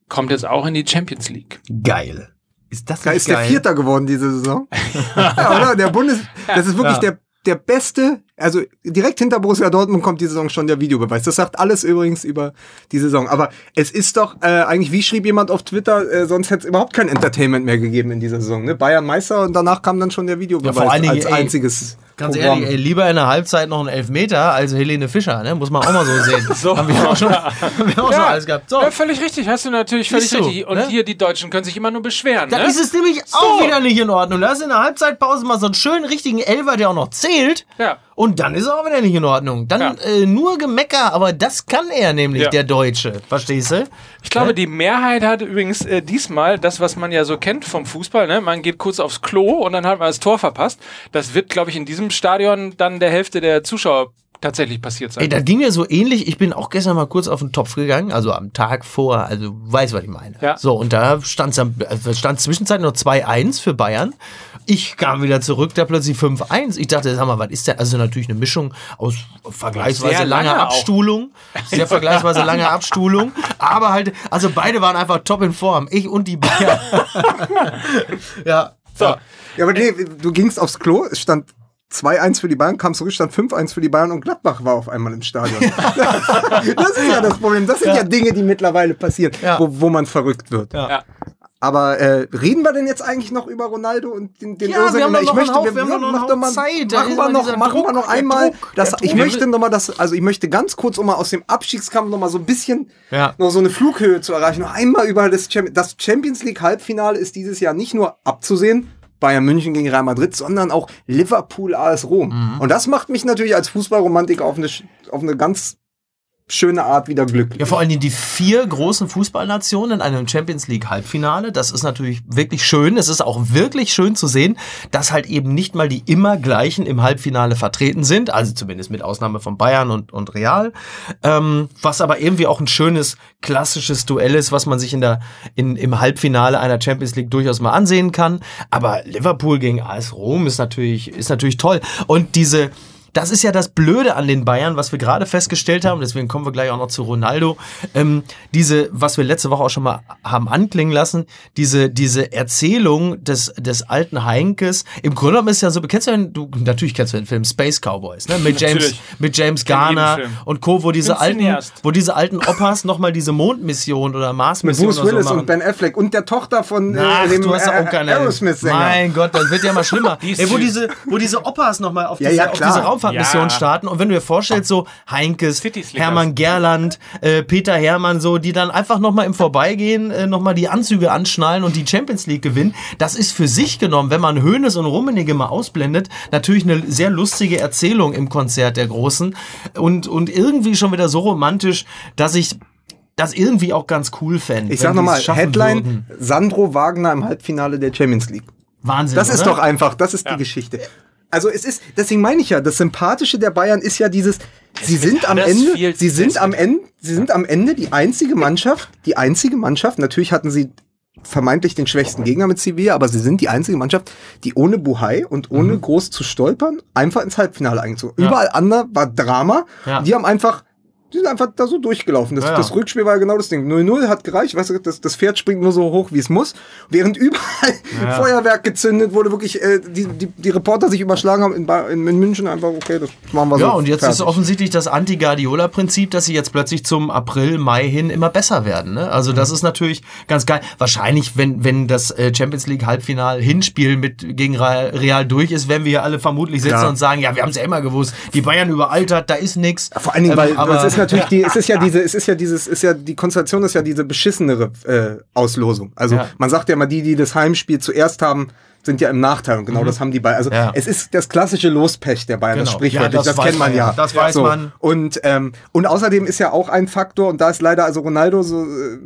kommt jetzt auch in die Champions League. Geil. Ist das Da ist der geil? Vierter geworden diese Saison. ja, oder? Der Bundes, das ist wirklich Ja. der, der beste, also direkt hinter Borussia Dortmund kommt die Saison schon der Videobeweis. Das sagt alles übrigens über die Saison. Aber es ist doch äh, eigentlich, wie schrieb jemand auf Twitter, äh, sonst hätte es überhaupt kein Entertainment mehr gegeben in dieser Saison. Ne? Bayern Meister und danach kam dann schon der Videobeweis Ja, vor allen Dingen, als ey, einziges. Ganz Programm. ehrlich, ey, lieber in der Halbzeit noch ein Elfmeter als Helene Fischer, ne? Muss man auch mal so sehen. So. Haben wir auch schon, haben wir auch schon alles gehabt. So. ja, völlig richtig, hast du natürlich völlig du, richtig. Und ne? hier, die Deutschen können sich immer nur beschweren. Da ne? ist es nämlich auch wieder nicht in Ordnung. Da ist in der Halbzeitpause mal so einen schönen richtigen Elfer, der auch noch zählt. Ja. Und dann ist er auch wieder nicht in Ordnung. Dann Ja. äh, nur Gemecker, aber das kann er nämlich, Ja. der Deutsche. Verstehst du? Ich glaube, Ne? die Mehrheit hat übrigens äh, diesmal das, was man ja so kennt vom Fußball. Ne? Man geht kurz aufs Klo und dann hat man das Tor verpasst. Das wird, glaube ich, in diesem Stadion dann der Hälfte der Zuschauer tatsächlich passiert sein. Ey, das ging mir so ähnlich. Ich bin auch gestern mal kurz auf den Topf gegangen, also am Tag vor, also weiß, was ich meine. Ja. So, und da stand es stand zwischenzeitlich noch 2-1 für Bayern. Ich kam wieder zurück, da plötzlich 5-1. Ich dachte, sag mal, was ist denn? Also natürlich eine Mischung aus vergleichsweise Sehr lange langer auch. Abstuhlung. Sehr vergleichsweise lange Abstuhlung. Aber halt, also beide waren einfach top in Form. Ich und die Bayern. ja. so. Ja, aber nee, du gingst aufs Klo, es stand 2-1 für die Bayern, kam zurück, stand 5-1 für die Bayern und Gladbach war auf einmal im Stadion. das ist ja das Problem. Das sind ja, Dinge, die mittlerweile passieren, Ja. wo, wo man verrückt wird. Ja. Ja. Aber äh, reden wir denn jetzt eigentlich noch über Ronaldo und den, den Ja, Özil? wir haben ich noch möchte, wir haben ja, noch mal, Zeit. Machen wir noch, machen wir Druck, noch der einmal. Druck, Das, ich möchte noch mal das, also ich möchte ganz kurz, um mal aus dem Abstiegskampf noch mal so ein bisschen Ja. noch so eine Flughöhe zu erreichen, noch einmal über das, Champions, das Champions League Halbfinale ist dieses Jahr nicht nur abzusehen. Bayern München gegen Real Madrid, sondern auch Liverpool AS Rom. Mhm. Und das macht mich natürlich als Fußballromantiker auf eine, auf eine ganz schöne Art wieder glücklich. Ja, vor allen Dingen die vier großen Fußballnationen in einem Champions League Halbfinale. Das ist natürlich wirklich schön. Es ist auch wirklich schön zu sehen, dass halt eben nicht mal die immer gleichen im Halbfinale vertreten sind. Also zumindest mit Ausnahme von Bayern und, und Real. Ähm, was aber irgendwie auch ein schönes, klassisches Duell ist, was man sich in der, in, im Halbfinale einer Champions League durchaus mal ansehen kann. Aber Liverpool gegen AS Rom ist natürlich, ist natürlich toll. Und diese, das ist ja das Blöde an den Bayern, was wir gerade festgestellt haben. Deswegen kommen wir gleich auch noch zu Ronaldo. Ähm, diese, was wir letzte Woche auch schon mal haben anklingen lassen, diese, diese Erzählung des, des alten Heinkes. Im Grunde genommen ist ja so, kennst du den, du, natürlich kennst du den Film Space Cowboys, ne? Mit James, Natürlich. mit James Garner und Co., wo diese alten, wo diese alten Opas nochmal diese Mondmission oder Mit Marsmission Bruce oder so Willis machen. und Ben Affleck und der Tochter von äh, Ach, dem du hast ja auch äh, keine Aerosmith-Sänger. Mein Gott, das wird ja mal schlimmer. Ey, wo, diese, wo diese Opas nochmal auf, Ja, diese, ja, auf klar. diese Raumfahrtmission Ja. starten und wenn du dir vorstellst, so Heinkes. Hermann Gerland, äh, Peter Hermann, so, die dann einfach nochmal im Vorbeigehen äh, nochmal die Anzüge anschnallen und die Champions League gewinnen, das ist für sich genommen, wenn man Hönes und Rummenigge mal ausblendet, natürlich eine sehr lustige Erzählung im Konzert der Großen und, und irgendwie schon wieder so romantisch, dass ich das irgendwie auch ganz cool fände. Ich sag nochmal, Headline, würden. Sandro Wagner im Halbfinale der Champions League. Wahnsinn. Das ist oder? doch einfach, das ist die Geschichte. Also es ist, deswegen meine ich ja, das Sympathische der Bayern ist ja dieses, sie sind am Ende, sie sind am Ende, sie sind am Ende die einzige Mannschaft, die einzige Mannschaft, natürlich hatten sie vermeintlich den schwächsten Gegner mit Sevilla, aber sie sind die einzige Mannschaft, die ohne Buhai und ohne Mhm. groß zu stolpern einfach ins Halbfinale eingezogen. Überall andere war Drama. Ja. Die haben einfach die sind einfach da so durchgelaufen. Das, Ja, ja. das Rückspiel war ja genau das Ding. 0-0 hat gereicht. Weißt du, das, das Pferd springt nur so hoch, wie es muss. Während überall Feuerwerk gezündet wurde, wirklich äh, die, die, die Reporter sich überschlagen haben in, in, in München einfach, okay, das machen wir so. Ja, und jetzt fertig. ist offensichtlich das Anti-Guardiola-Prinzip, dass sie jetzt plötzlich zum April, Mai hin immer besser werden. Ne? Also das ist natürlich ganz geil. Wahrscheinlich, wenn, wenn das äh, Champions League Halbfinal Hinspiel mit gegen Real, durch ist, werden wir hier alle vermutlich sitzen Ja. und sagen, ja, wir haben es ja immer gewusst. Die Bayern überaltert, da ist nix. Vor allen Dingen, weil Ähm, aber- es ist natürlich die, es ist ja diese, es ist ja dieses, ist ja die Konstellation ist ja diese beschissenere äh, Auslosung. Also Ja. man sagt ja immer, die, die das Heimspiel zuerst haben, sind ja im Nachteil und genau das haben die Bayern. Also Mhm. Ja. es ist das klassische Lospech der Bayern, das Genau. sprichwörtlich, Ja, das das, kennt man ja. Das weiß man. Und ähm, und außerdem ist ja auch ein Faktor und da ist leider also Ronaldo so äh,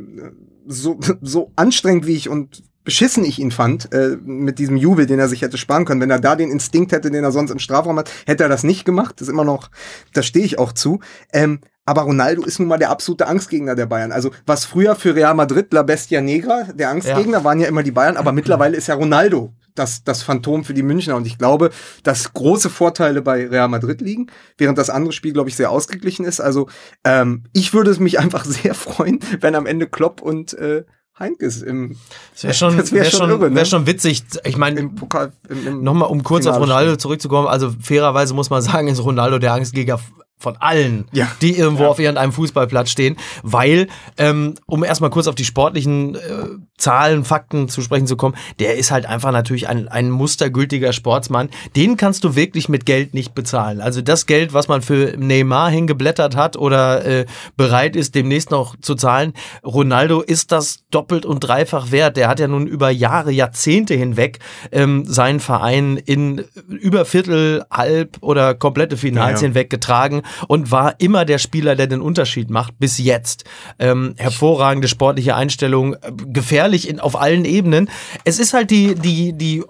so so anstrengend wie ich und beschissen ich ihn fand, äh, mit diesem Jubel, den er sich hätte sparen können. Wenn er da den Instinkt hätte, den er sonst im Strafraum hat, hätte er das nicht gemacht. Das ist immer noch, da stehe ich auch zu. Ähm, aber Ronaldo ist nun mal der absolute Angstgegner der Bayern. Also was früher für Real Madrid La Bestia Negra, der Angstgegner, waren ja immer die Bayern, aber mittlerweile ist ja Ronaldo das, das Phantom für die Münchner. Und ich glaube, dass große Vorteile bei Real Madrid liegen, während das andere Spiel, glaube ich, sehr ausgeglichen ist. Also ähm, ich würde es mich einfach sehr freuen, wenn am Ende Klopp und äh, Heinkes im, Das wäre schon, das wär wär schon irre, ne? wär schon witzig. Ich meine, Nochmal, um kurz auf Finale Ronaldo spielen. zurückzukommen. Also fairerweise muss man sagen, ist Ronaldo der Angstgeber von allen, Ja. die irgendwo auf irgendeinem Fußballplatz stehen, weil, ähm, um erstmal kurz auf die sportlichen äh, Zahlen, Fakten zu sprechen zu kommen, der ist halt einfach natürlich ein, ein mustergültiger Sportsmann. Den kannst du wirklich mit Geld nicht bezahlen. Also das Geld, was man für Neymar hingeblättert hat oder äh, bereit ist, demnächst noch zu zahlen, Ronaldo ist das doppelt und dreifach wert. Der hat ja nun über Jahre, Jahrzehnte hinweg ähm, seinen Verein in über Viertel, halb oder komplette Finals Ja, ja. hinweg getragen und war immer der Spieler, der den Unterschied macht, bis jetzt. Ähm, hervorragende sportliche Einstellung, äh, gefährlich in, auf allen Ebenen. Es ist halt die, die, die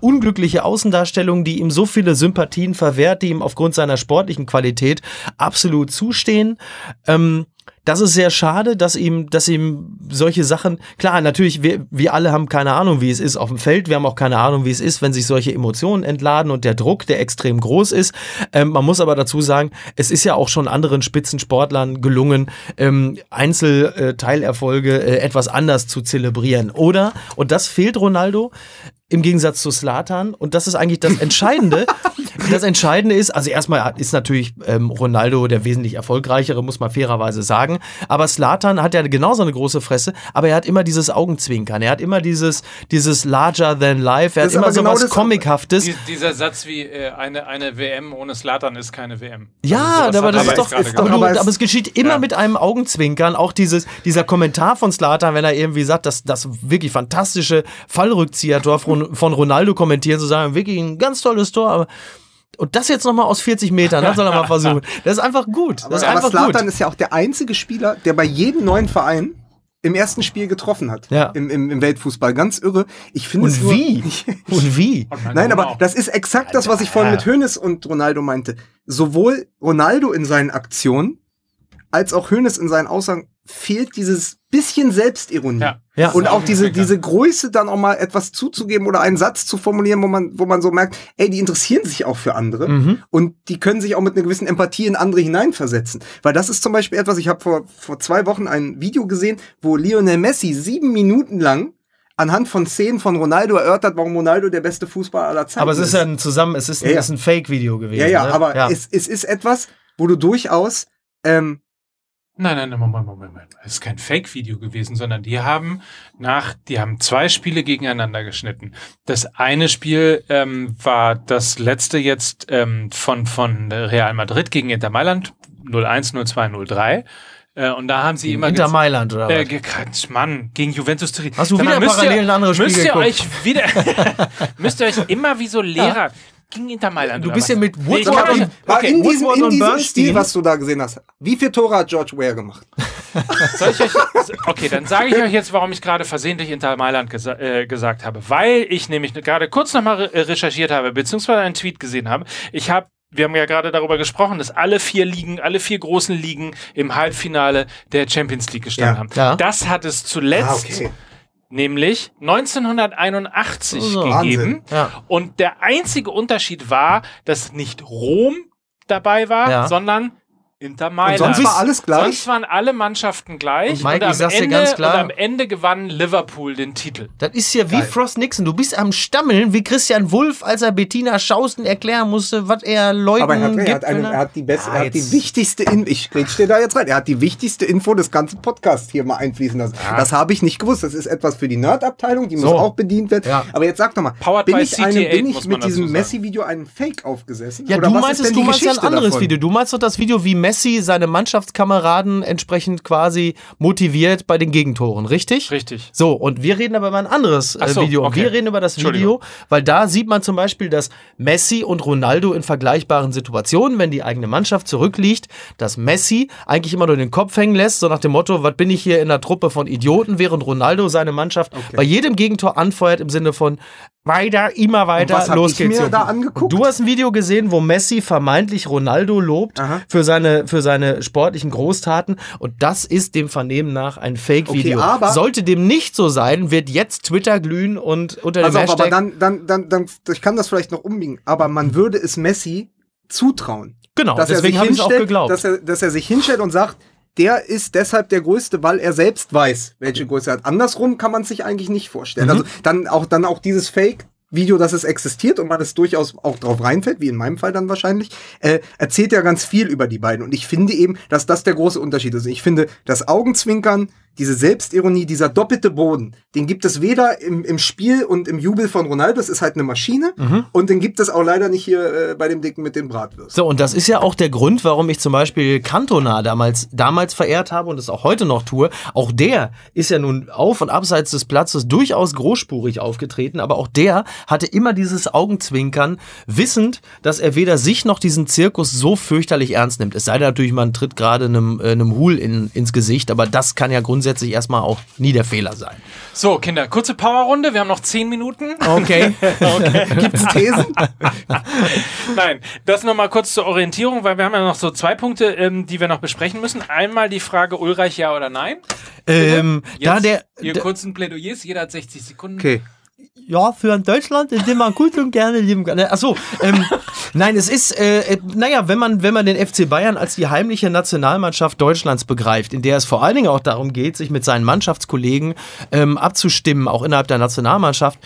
unglückliche Außendarstellung, die ihm so viele Sympathien verwehrt, die ihm aufgrund seiner sportlichen Qualität absolut zustehen. Ähm, das ist sehr schade, dass ihm, dass ihm solche Sachen, klar, natürlich, wir, wir alle haben keine Ahnung, wie es ist auf dem Feld. Wir haben auch keine Ahnung, wie es ist, wenn sich solche Emotionen entladen und der Druck, der extrem groß ist. Ähm, man muss aber dazu sagen, es ist ja auch schon anderen Spitzensportlern gelungen, ähm, Einzelteilerfolge äh, etwas anders zu zelebrieren. Oder, und das fehlt Ronaldo, im Gegensatz zu Slatan, und das ist eigentlich das Entscheidende, das Entscheidende ist, also erstmal ist natürlich ähm, Ronaldo der wesentlich erfolgreichere, muss man fairerweise sagen. Aber Slatan hat ja genauso eine große Fresse, aber er hat immer dieses Augenzwinkern. Er hat immer dieses, dieses larger than life. Er Das ist hat immer so genau was Comichaftes. Die, dieser Satz wie äh, eine, eine WM ohne Slatan ist keine WM. Ja, Also aber das ist doch, gerade aber, du, Aber es geschieht immer Ja. mit einem Augenzwinkern. Auch dieses, dieser Kommentar von Slatan, wenn er irgendwie sagt, dass das wirklich fantastische Fallrückzieher-Tor von, von Ronaldo kommentieren, zu sagen, wirklich ein ganz tolles Tor, aber und das jetzt nochmal aus 40 Metern, das soll er mal versuchen. Das ist einfach gut. Das Aber, ist Slatan ist ja auch der einzige Spieler, der bei jedem neuen Verein im ersten Spiel getroffen hat. Ja. Im, im, Im Weltfußball. Ganz irre. Ich finde es Und wie? Und wie? Nein, aber das ist exakt das, was ich vorhin mit Hoeneß und Ronaldo meinte. Sowohl Ronaldo in seinen Aktionen als auch Hoeneß in seinen Aussagen fehlt dieses bisschen Selbstironie. Ja. Ja. Und auch diese, diese Größe dann auch mal etwas zuzugeben oder einen Satz zu formulieren, wo man, wo man so merkt, ey, die interessieren sich auch für andere Mhm. und die können sich auch mit einer gewissen Empathie in andere hineinversetzen. Weil das ist zum Beispiel etwas, ich habe vor, vor zwei Wochen ein Video gesehen, wo Lionel Messi sieben Minuten lang anhand von Szenen von Ronaldo erörtert, warum Ronaldo der beste Fußballer aller Zeiten Aber es ist ja ein zusammen, es ist, ein- Ja, ja. es ist ein Fake-Video gewesen. ja, ja, ne? aber Es, es ist etwas, wo du durchaus ähm, Nein, nein, nein, Moment, Moment, Moment. Es ist kein Fake-Video gewesen, sondern die haben nach, die haben zwei Spiele gegeneinander geschnitten. Das eine Spiel ähm, war das letzte jetzt ähm, von, von Real Madrid gegen Inter Mailand 01, 02, 03. Äh, und da haben sie immer Inter Mailand oder äh, was? Mann, gegen Juventus Turin. Hast du Sag wieder müsst parallel ihr- ein anderes Spiel Müsst ihr geguckt? euch wieder, müsst ihr euch immer wie so Lehrer gegen Inter Mailand Du bist ja mit Nee, Woodward kann und- okay, in diesem, Woodward in und diesem. Stil, was du da gesehen hast. Wie viel Tore hat George Ware gemacht? Soll ich euch, okay, dann sage ich euch jetzt, warum ich gerade versehentlich Inter Mailand gesa äh, gesagt habe. Weil ich nämlich gerade kurz nochmal re äh, recherchiert habe, beziehungsweise einen Tweet gesehen habe. Ich habe, wir haben ja gerade darüber gesprochen, dass alle vier Ligen, alle vier großen Ligen im Halbfinale der Champions League gestanden Ja. haben. Ja. Das hat es zuletzt, Ah, okay. Nämlich 1981 So. gegeben. Ja. Und der einzige Unterschied war, dass nicht Rom dabei war, Ja. sondern Inter Mailand. sonst war alles gleich? Sonst waren alle Mannschaften gleich. Und Mike, am ich sag's dir Ende, ganz klar. Und am Ende gewann Liverpool den Titel. Das ist ja wie Geil. Frost Nixon. Du bist am Stammeln, wie Christian Wulff, als er Bettina Schausten erklären musste, was er Leuten Aber er hat, er, gibt. hat eine, er hat die beste, Ja, er hat die jetzt- wichtigste In ich dir da jetzt rein. Er hat die wichtigste Info des ganzen Podcasts hier mal einfließen lassen. Das habe ich nicht gewusst. Das ist etwas für die Nerd-Abteilung, die muss So. auch bedient werden. Ja. Aber jetzt sag doch mal, Powered bin ich, einem, CT8 bin muss ich mit diesem. Messi-Video einen Fake aufgesessen? Ja, Oder du was meinst, ist denn du die meinst ja ein anderes davon? Video. Du meinst doch das Video, wie Messi seine Mannschaftskameraden entsprechend quasi motiviert bei den Gegentoren, richtig? Richtig. So, und wir reden aber über ein anderes äh, so, Video. Und okay. wir reden über das. Video, weil da sieht man zum Beispiel, dass Messi und Ronaldo in vergleichbaren Situationen, wenn die eigene Mannschaft zurückliegt, dass Messi eigentlich immer nur den Kopf hängen lässt, so nach dem Motto, was bin ich hier in einer Truppe von Idioten, während Ronaldo seine Mannschaft bei jedem Gegentor anfeuert im Sinne von weiter, immer weiter, was hab los ich geht's. mir hier. da angeguckt? Du hast ein Video gesehen, wo Messi vermeintlich Ronaldo lobt Aha. für seine, für seine sportlichen Großtaten und das ist dem Vernehmen nach ein Fake-Video. Okay, aber- Sollte dem nicht so sein, wird jetzt Twitter glühen und unter dem auf, aber Hashtag dann, dann, dann, dann, ich kann das vielleicht noch umbiegen, aber man würde es Messi zutrauen. Genau, dass deswegen er habe sich ich auch geglaubt. Dass er, dass er sich hinstellt und sagt, der ist deshalb der Größte, weil er selbst weiß, welche Größe er hat. Andersrum kann man sich eigentlich nicht vorstellen. Mhm. Also dann auch, dann auch dieses Fake. Video, dass es existiert und man es durchaus auch drauf reinfällt, wie in meinem Fall dann wahrscheinlich, äh, erzählt ja ganz viel über die beiden. Und ich finde eben, dass das der große Unterschied ist. Ich finde, das Augenzwinkern, diese Selbstironie, dieser doppelte Boden, den gibt es weder im, im Spiel und im Jubel von Ronaldo, das ist halt eine Maschine, Mhm. und den gibt es auch leider nicht hier äh, bei dem Dicken mit den Bratwürsten. So, und das ist ja auch der Grund, warum ich zum Beispiel Cantona damals, damals verehrt habe und es auch heute noch tue. Auch der ist ja nun auf und abseits des Platzes durchaus großspurig aufgetreten, aber auch der hatte immer dieses Augenzwinkern, wissend, dass er weder sich noch diesen Zirkus so fürchterlich ernst nimmt. Es sei denn natürlich, man tritt gerade einem, äh, einem Hul in, ins Gesicht, aber das kann ja grundsätzlich erstmal auch nie der Fehler sein. So, Kinder, kurze Powerrunde. Wir haben noch zehn Minuten. Okay. Gibt's Thesen? Nein, das nochmal kurz zur Orientierung, weil wir haben ja noch so zwei Punkte, ähm, die wir noch besprechen müssen. Einmal die Frage Ulreich ja oder nein. ähm, da der, Ihr kurzen Plädoyers, jeder hat 60 Sekunden. Okay. Ja, für Deutschland ist immer gut und gerne lieben gerne. Achso, ähm, nein, es ist, äh, äh, naja, wenn man, wenn man den FC Bayern als die heimliche Nationalmannschaft Deutschlands begreift, in der es vor allen Dingen auch darum geht, sich mit seinen Mannschaftskollegen ähm, abzustimmen, auch innerhalb der Nationalmannschaft,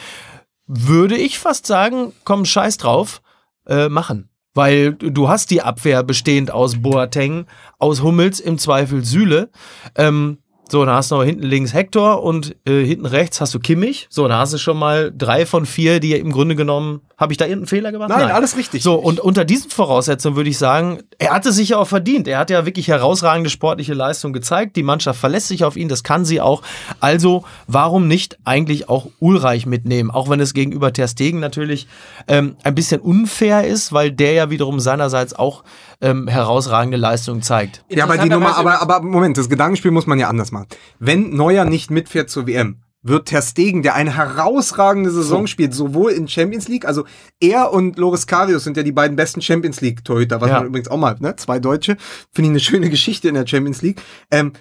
würde ich fast sagen, komm, scheiß drauf. äh, machen. Weil du hast die Abwehr bestehend aus Boateng, aus Hummels, im Zweifel Süle. Ähm, so, dann hast du noch hinten links Hector und äh, hinten rechts hast du Kimmich. So, da hast du schon mal drei von vier, die im Grunde genommen. Habe ich da irgendeinen Fehler gemacht? Nein, alles richtig. So, und unter diesen Voraussetzungen würde ich sagen, er hatte sich ja auch verdient. Er hat ja wirklich herausragende sportliche Leistung gezeigt. Die Mannschaft verlässt sich auf ihn, das kann sie auch. Also, warum nicht eigentlich auch Ulreich mitnehmen? Auch wenn es gegenüber Ter Stegen natürlich ähm, ein bisschen unfair ist, weil der ja wiederum seinerseits auch ähm, herausragende Leistung zeigt. Ja, aber die Nummer, aber, aber Moment, das Gedankenspiel muss man ja anders machen. Wenn Neuer nicht mitfährt zur WM, wird Ter Stegen, der eine herausragende Saison spielt, sowohl in Champions League, also er und Loris Karius sind ja die beiden besten Champions League Torhüter, was Ja. man übrigens auch mal, ne, zwei Deutsche, finde ich eine schöne Geschichte in der Champions League. Ähm,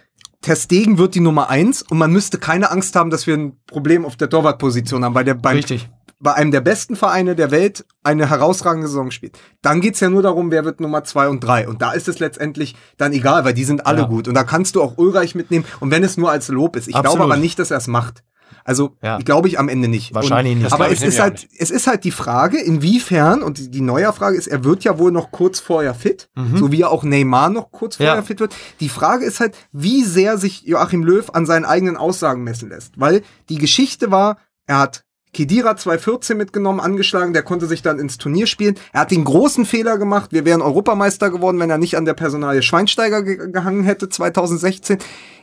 Ter Stegen wird die Nummer eins und man müsste keine Angst haben, dass wir ein Problem auf der Torwartposition haben, weil der beim, Richtig. Bei einem der besten Vereine der Welt eine herausragende Saison spielt. Dann geht's ja nur darum, wer wird Nummer zwei und drei. Und da ist es letztendlich dann egal, weil die sind alle Ja. gut. Und da kannst du auch Ulreich mitnehmen. Und wenn es nur als Lob ist. Ich Absolut. glaube aber nicht, dass er es macht. Also, Ja. glaube ich am Ende nicht. Wahrscheinlich und, nicht. Aber es ist halt, es ist halt die Frage, inwiefern, und die, neue Frage ist, er wird ja wohl noch kurz vorher fit, so wie er auch Neymar noch kurz vorher Mhm. Ja. fit wird. Die Frage ist halt, wie sehr sich Joachim Löw an seinen eigenen Aussagen messen lässt. Weil die Geschichte war, er hat Kedira 2014 mitgenommen, angeschlagen, der konnte sich dann ins Turnier spielen. Er hat den großen Fehler gemacht. Wir wären Europameister geworden, wenn er nicht an der Personalie Schweinsteiger ge gehangen hätte 2016.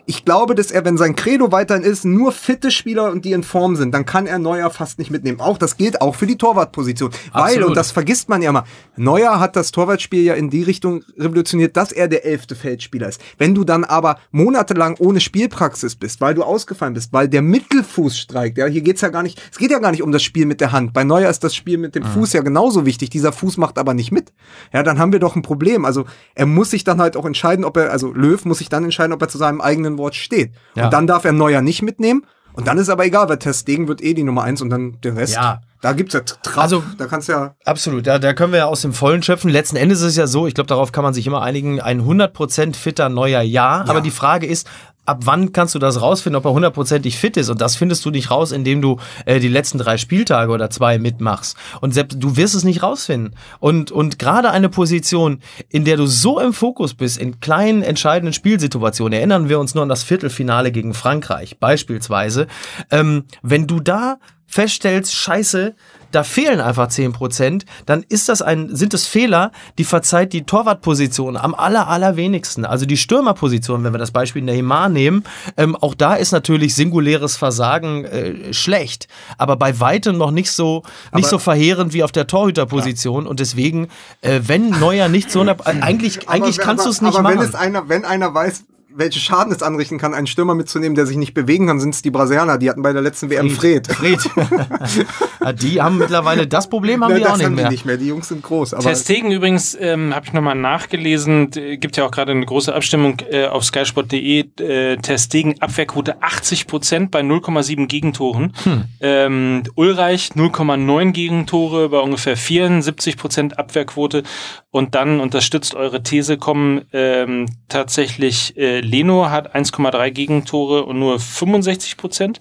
Ich glaube, dass er, wenn sein Credo weiterhin ist, nur fitte Spieler und die in Form sind, dann kann er Neuer fast nicht mitnehmen. Auch das gilt auch für die Torwartposition. Weil, Absolut. und das vergisst man ja immer, Neuer hat das Torwartspiel ja in die Richtung revolutioniert, dass er der elfte Feldspieler ist. Wenn du dann aber monatelang ohne Spielpraxis bist, weil du ausgefallen bist, weil der Mittelfuß streikt, ja, hier geht's ja gar nicht, es geht ja gar nicht um das Spiel mit der Hand. Bei Neuer ist das Spiel mit dem Fuß ja genauso wichtig. Dieser Fuß macht aber nicht mit. Ja, dann haben wir doch ein Problem. Also er muss sich dann halt auch entscheiden, ob er, also Löw muss sich dann entscheiden, ob er zu seinem eigenen Wort steht. Ja. Und dann darf er Neuer nicht mitnehmen. Und dann ist aber egal, weil Ter Stegen wird eh die Nummer eins und dann der Rest. Ja. Da gibt's ja Trapp, Also- da kannst ja Absolut, da, da können wir ja aus dem Vollen schöpfen. Letzten Endes ist es ja so, ich glaube, darauf kann man sich immer einigen, ein 100% fitter neuer ja. Aber die Frage ist, ab wann kannst du das rausfinden, ob er hundertprozentig fit ist? Und das findest du nicht raus, indem du äh, die letzten drei Spieltage oder zwei mitmachst. Und selbst du wirst es nicht rausfinden. Und, und gerade eine Position, in der du so im Fokus bist, in kleinen, entscheidenden Spielsituationen, erinnern wir uns nur an das Viertelfinale gegen Frankreich beispielsweise, ähm, wenn du da feststellst, scheiße, da fehlen einfach 10%, dann ist das ein, sind es Fehler, die verzeiht die Torwartposition am aller, allerwenigsten. Also die Stürmerposition, wenn wir das Beispiel Neymar nehmen, ähm, auch da ist natürlich singuläres Versagen äh, schlecht, aber bei weitem noch nicht so, nicht Aber- so verheerend wie auf der Torhüterposition und deswegen, äh, wenn Neuer nicht so, eine, eigentlich, eigentlich Aber- kannst du es nicht aber machen. wenn es einer, wenn einer weiß, welche Schaden es anrichten kann, einen Stürmer mitzunehmen, der sich nicht bewegen kann, sind es die Brasilianer. Die hatten bei der letzten WM Fred. Fred. Die haben mittlerweile das Problem haben Ne, die das auch nicht haben mehr. die nicht mehr. Die Jungs sind groß. Aber Ter Stegen übrigens, ähm, habe ich nochmal nachgelesen, gibt ja auch gerade eine große Abstimmung äh, auf skysport.de, äh, Ter Stegen Abwehrquote 80% bei 0,7 Gegentoren. Ähm, Ulreich 0,9 Gegentore bei ungefähr 74% Abwehrquote. Und dann unterstützt eure These, kommen ähm, tatsächlich, äh, Leno hat 1,3 Gegentore und nur 65%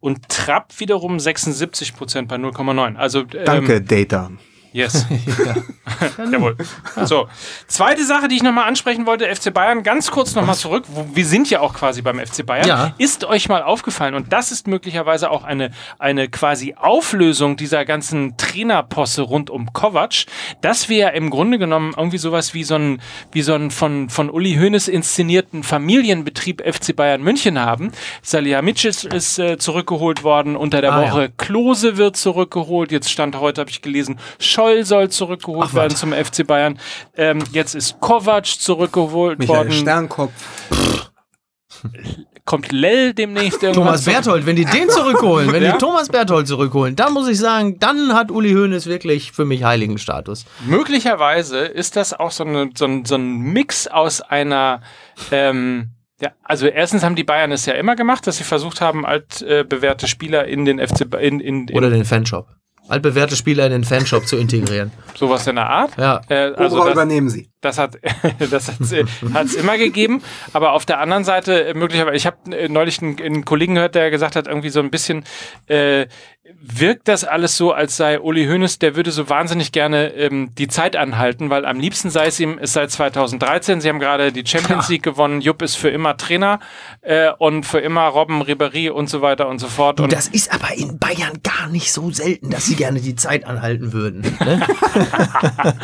und Trapp wiederum 76% bei 0,9. Also ähm, danke, Data. Yes. Jawohl. So, zweite Sache, die ich nochmal ansprechen wollte, FC Bayern, ganz kurz nochmal zurück. Wir sind ja auch quasi beim FC Bayern. Ja. Ist euch mal aufgefallen, und das ist möglicherweise auch eine, eine quasi Auflösung dieser ganzen Trainerposse rund um Kovac, dass wir ja im Grunde genommen irgendwie sowas wie so ein, wie so ein von, von Uli Hoeneß inszenierten Familienbetrieb FC Bayern München haben. Salihamidzic ist äh, zurückgeholt worden unter der Ah, ja. Woche. Klose wird zurückgeholt. Jetzt stand heute, habe ich gelesen, Scholl soll zurückgeholt Ach, werden zum FC Bayern. Ähm, jetzt ist Kovac zurückgeholt Michael worden. Sternkopf. Kommt Lell demnächst irgendwann Thomas. Berthold, wenn die den zurückholen, wenn Ja? die Thomas Berthold zurückholen, dann muss ich sagen, dann hat Uli Hoeneß wirklich für mich heiligen Status. Möglicherweise ist das auch so, eine, so, ein, so ein Mix aus einer. Ähm, ja, also erstens haben die Bayern es ja immer gemacht, dass sie versucht haben, altbewährte Spieler in den FC in, in, in Oder den Fanshop. Altbewährte Spieler in den Fanshop zu integrieren. sowas in der Art. Ja. Äh, also das, übernehmen sie. Das hat das hat's, äh, hat's immer gegeben. Aber auf der anderen Seite äh, möglicherweise, ich habe äh, neulich einen, einen Kollegen gehört, der gesagt hat, irgendwie so ein bisschen äh, wirkt das alles so, als sei Uli Hoeneß, der würde so wahnsinnig gerne ähm, die Zeit anhalten, weil am liebsten sei es ihm, ist seit 2013, sie haben gerade die Champions League gewonnen, Jupp ist für immer Trainer äh, und für immer Robben, Ribéry und so weiter und so fort. Du, Und das ist aber in Bayern gar nicht so selten, dass sie gerne die Zeit anhalten würden. Ne?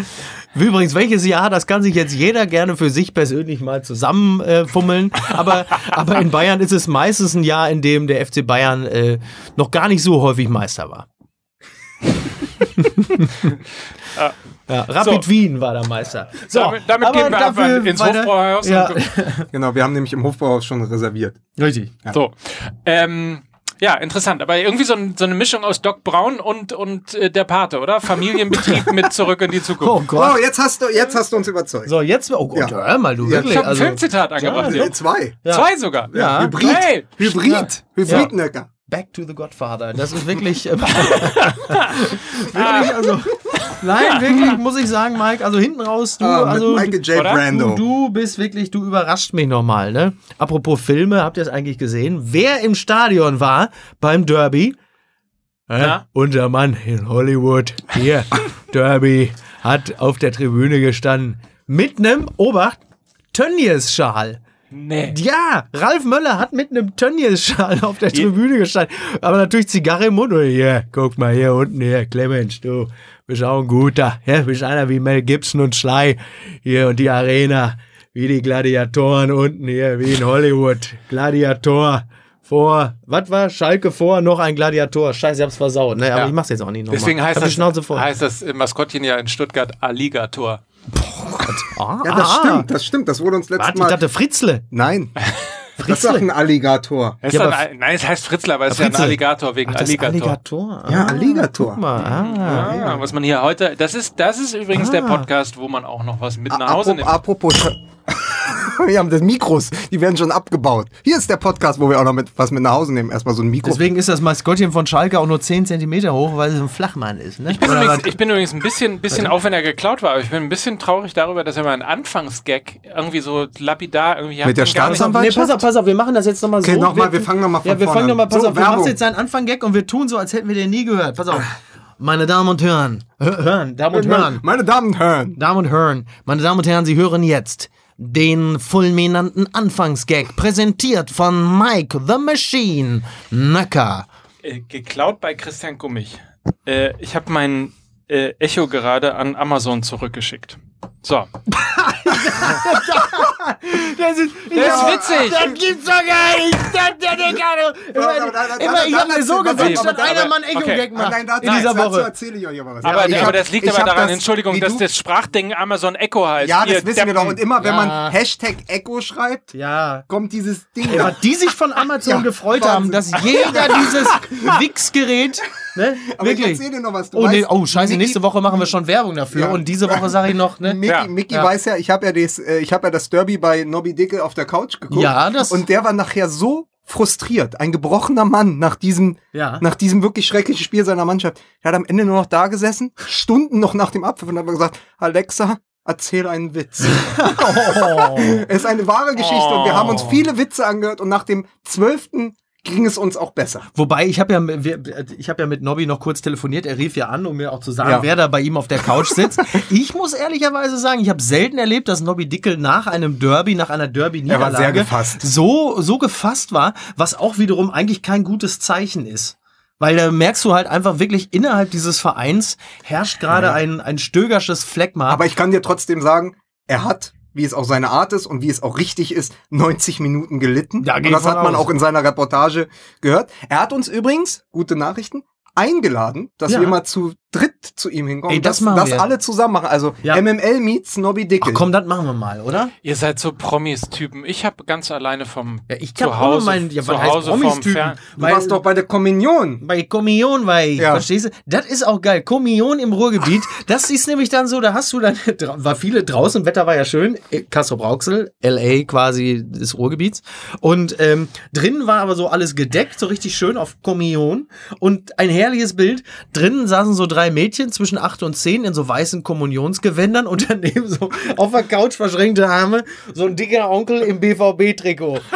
Übrigens, welches Jahr, das kann sich jetzt jeder gerne für sich persönlich mal zusammenfummeln. Äh, aber, aber in Bayern ist es meistens ein Jahr, in dem der FC Bayern äh, noch gar nicht so häufig Meister war. ja, Rapid So. Wien war der Meister. So, damit, damit gehen wir dafür einfach ins weiter- Hofbräuhaus Ja, Genau, wir haben nämlich im Hofbauhaus schon reserviert. richtig. So. Ähm, ja, interessant. Aber irgendwie so, ein, so eine Mischung aus Doc Brown und, und äh, der Pate, oder? Familienbetrieb mit Zurück in die Oh Zukunft. Gott. Oh, jetzt hast du, jetzt hast du uns überzeugt. So, jetzt, oh Gott, Ja. hör mal, du wirklich. Ich habe ein also, Filmzitat angebracht. Ja, zwei. Ja. Zwei sogar. Ja. Hybrid. Hey! Hybrid. Hybridnöcker. Back to the Godfather. Das ist wirklich. äh, wirklich, also. Nein, wirklich, muss ich sagen, Mike. Also hinten raus, du, Ah, also. Michael J. Brando. Du, du bist wirklich, du überrascht mich nochmal, ne? Apropos Filme, habt ihr es eigentlich gesehen? Wer im Stadion war beim Derby? Hä? Ja. Unser Mann in Hollywood, hier, Derby, hat auf der Tribüne gestanden. Mit einem, Obacht, Tönnies-Schal. Nee. Ja, Ralf Möller hat mit einem Tönnies-Schal auf der Tribüne gestanden. Aber natürlich Zigarre im Mund. Und hier, guck mal hier unten, hier, Clemens, du bist auch ein guter. Ja, bist einer wie Mel Gibson und Schley. Hier und die Arena, wie die Gladiatoren unten hier, wie in Hollywood. Gladiator vor, was war? Schalke vor, noch ein Gladiator. Scheiße, ich hab's versaut, ne? Aber Ja. ich mach's jetzt auch nicht nochmal. Deswegen heißt das, heißt das Maskottchen ja in Stuttgart Alligator. Ah, Ja, das ah, stimmt, das stimmt. Das wurde uns letztes Warte, ich Mal. dachte Fritzle. Nein. Das ist Fritzle. doch ein Alligator. Das Ja, ein, nein, es heißt Fritzler, aber es ist ja ein. Alligator wegen Ach, das Alligator. Alligator. Ja, Ah, Alligator. Guck mal, ah. Ah, was man hier heute, das ist, das ist übrigens Ah. der Podcast, wo man auch noch was mit nach Hause Apro- nimmt. Apropos. Wir haben das Mikros, die werden schon abgebaut. Hier ist der Podcast, wo wir auch noch mit, was mit nach Hause nehmen. Erstmal so ein Mikro. Deswegen ist das Maskottchen von Schalke auch nur 10 cm hoch, weil es ein Flachmann ist. Ne? Ich bin, übrigens, ich bin übrigens ein bisschen, bisschen auch wenn er geklaut war, aber ich bin ein bisschen traurig darüber, dass er mal einen Anfangsgag irgendwie so lapidar irgendwie Mit der hat ihn gar nicht- Staatsanwalt- Nee, pass auf, pass auf, wir machen das jetzt nochmal so. Okay, noch mal, wir fangen noch mal von Ja, wir vorne fangen nochmal, an. pass So, auf, wir machen Werbung. jetzt einen Anfang-Gag und wir tun so, als hätten wir den nie gehört. Pass auf. Meine Damen und Herren, hö- hören, Damen und meine, Herren, meine Damen und Herren. Damen und Herren, meine Damen und Herren, Sie hören jetzt den fulminanten Anfangsgag, präsentiert von Mike the Machine Nöcker. äh, geklaut bei Christian Gummich. Äh, ich habe mein äh, Echo gerade an Amazon zurückgeschickt. So. Das ist, Der ist witzig. Das gibt's doch gar nicht. Das, der, der, der, immer, ich nein, hab mir so gewünscht, dass einer mal ein Echo-Gag macht Nein, dazu, in dieser dazu Woche. erzähle ich euch aber was. Aber, ich aber das liegt ich aber daran, das- Entschuldigung, dass das Sprachding Amazon Echo heißt. Ja, das wissen wir doch. Und immer, wenn Ja. man Hashtag Echo schreibt, Ja. kommt dieses Ding. Was die sich von Amazon Ja, gefreut Wahnsinn. haben, dass jeder dieses Wix-Gerät, ne, Aber ich wirklich. erzähl dir noch was. Du Oh, nee, weißt, oh, scheiße, nächste Woche machen wir schon Werbung dafür. Ja. Und diese Woche sage ich noch, ne? Mickey, Ja, Mickey ja. weiß ja, ich habe ja, das, äh, ich hab ja das Derby bei Nobby Dickel auf der Couch geguckt. Ja, das- Und der war nachher so frustriert. Ein gebrochener Mann nach diesem, Ja. nach diesem wirklich schrecklichen Spiel seiner Mannschaft. Er hat am Ende nur noch da gesessen, Stunden noch nach dem Abpfiff und hat gesagt, Alexa, erzähl einen Witz. Oh. Es ist eine wahre Geschichte und wir haben uns viele Witze angehört und nach dem zwölften ging es uns auch besser. Wobei, ich habe ja, ich hab ja mit Nobby noch kurz telefoniert. Er rief ja an, um mir auch zu sagen, Ja. wer da bei ihm auf der Couch sitzt. ich muss ehrlicherweise sagen, ich habe selten erlebt, dass Nobby Dickel nach einem Derby, nach einer Derby-Niederlage Er so, so gefasst war, was auch wiederum eigentlich kein gutes Zeichen ist. Weil da merkst du halt einfach wirklich, innerhalb dieses Vereins herrscht gerade ein, ein stögersches Phlegma. Aber ich kann dir trotzdem sagen, er hat, wie es auch seine Art ist und wie es auch richtig ist, 90 Minuten gelitten. Ja, und das hat man aus. auch in seiner Reportage gehört. Er hat uns übrigens, gute Nachrichten, eingeladen, dass Ja. wir mal zu dritt zu ihm hinkommen. Ey, das dass machen das wir. alle zusammen machen. Also Ja. MML meets Nobby Dickel. Ach komm, das machen wir mal, oder? Ihr seid so Promis-Typen. Ich habe ganz alleine vom Ja, ich zu hab auch Hause, meinen, ja, zu was heißt Hause vom Promis-Typen? Fern du warst doch bei der Kommunion. bei Kommunion war ich, Ja. verstehst du? Das ist auch geil. Kommunion im Ruhrgebiet, das ist nämlich dann so, da hast du dann, war viele draußen, Wetter war ja schön, Castro Brauxel, L.A. quasi des Ruhrgebiets und ähm, drinnen war aber so alles gedeckt, so richtig schön auf Kommunion und ein herrliches Bild. Drinnen saßen so drei Mädchen Mädchen zwischen 8 und 10 in so weißen Kommunionsgewändern und daneben so auf der Couch verschränkte Arme, so ein dicker Onkel im BVB-Trikot.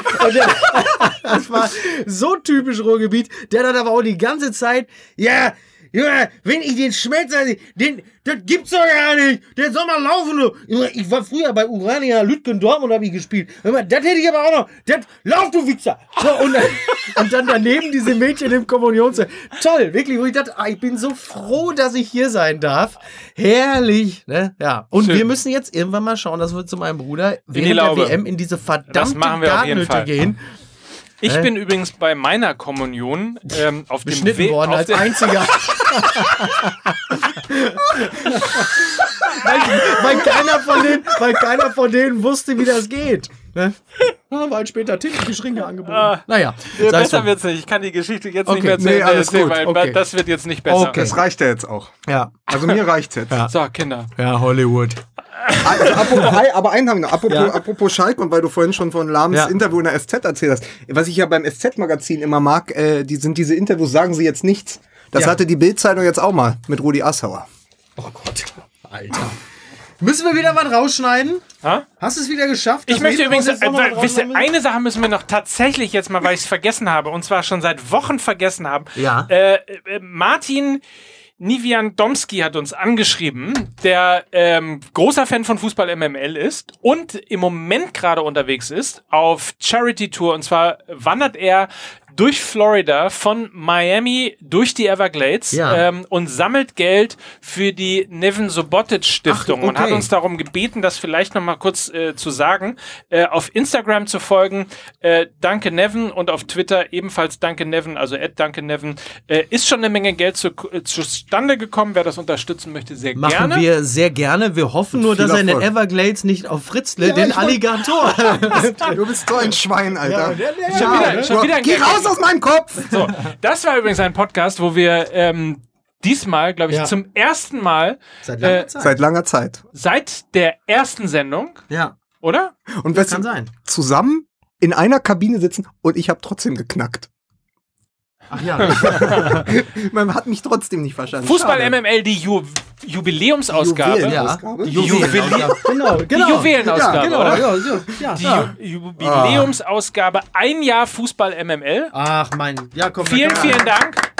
Das war so typisch Ruhrgebiet. Der hat aber auch die ganze Zeit, ja, ja, wenn ich den Schmelzer, den, das gibt's doch gar nicht. Der soll mal laufen. du. Junge, Ich war früher bei Urania Lütgen Dortmund habe ich gespielt. Mal, Das hätte ich aber auch noch. Das, lauf du Wichser. So, und, dann, und dann daneben diese Mädchen im Kommunionszelt. Toll, wirklich. Wo ich dachte, ah, ich bin so froh, dass ich hier sein darf. Herrlich. Ne? Ja. Und Schön. wir müssen jetzt irgendwann mal schauen, dass wir zu meinem Bruder während der. WM in diese verdammte Fall. gehen. Ich Hä? bin übrigens bei meiner Kommunion ähm, auf dem Weg. worden auf als einziger. weil, weil, keiner von denen, weil keiner von denen wusste, wie das geht. Ne? Ja, weil später Tintenfischringe angeboten. Ah. naja, Ja, besser drum. wird's nicht. Ich kann die Geschichte jetzt Okay. nicht mehr zu Nee, alles erzählen, gut. weil Okay. das wird jetzt nicht besser. Okay. Das reicht ja jetzt auch. Ja. Also mir reicht's jetzt. Ja. So, Kinder. ja, Hollywood. Also, apropos, aber einen haben wir noch. Apropos, Ja. apropos Schalke und weil du vorhin schon von Lahms Ja. Interview in der SZ erzählt hast. Was ich ja beim SZ-Magazin immer mag, äh, die sind diese Interviews, sagen sie jetzt nichts. Das Ja. hatte die Bild-Zeitung jetzt auch mal mit Rudi Assauer. Oh Gott, Alter. Müssen wir wieder was rausschneiden? Ha? Hast du es wieder geschafft? Ich möchte übrigens, äh, wisst ihr, eine Sache müssen wir noch tatsächlich jetzt mal, weil ich es vergessen habe, und zwar schon seit Wochen vergessen haben. Ja. Äh, äh, Martin Nivian Domski hat uns angeschrieben, der ähm, großer Fan von Fußball MML ist und im Moment gerade unterwegs ist auf Charity Tour. Und zwar wandert er durch Florida von Miami durch die Everglades Ja. ähm, und sammelt Geld für die Nevin Subotic Stiftung Ach, und hat okay. uns darum gebeten, das vielleicht noch mal kurz äh, zu sagen, äh, auf Instagram zu folgen, äh, Danke Nevin und auf Twitter ebenfalls Danke Nevin, also Danke Nevin, äh, ist schon eine Menge Geld zu, äh, zustande gekommen. Wer das unterstützen möchte, sehr Machen gerne. wir sehr gerne. Wir hoffen nur, dass er in den. Everglades nicht auf Fritzle, den ich wollt- Alligator. Du bist so ein Schwein, Alter. der- der- Schon wieder- schon wieder ein Geh Gag. Raus aus meinem Kopf! So, das war übrigens ein Podcast, wo wir ähm, diesmal, glaube ich, Ja. zum ersten Mal Seit langer Seit langer Zeit. seit der ersten Sendung, Ja, oder? Und das wir kann sein. zusammen in einer Kabine sitzen und ich habe trotzdem geknackt. Ach ja. Man hat mich trotzdem nicht verstanden. Fußball Schade. MML, die Ju Jubiläumsausgabe. Juwelen. ja. Die Juwelier. Genau, genau. Die Juwelenausgabe, Ja, Genau, ja, ja, ja. Die. Ju Jubiläumsausgabe, ein Jahr Fußball MML. Ach mein, ja komm. Vielen, vielen Dank.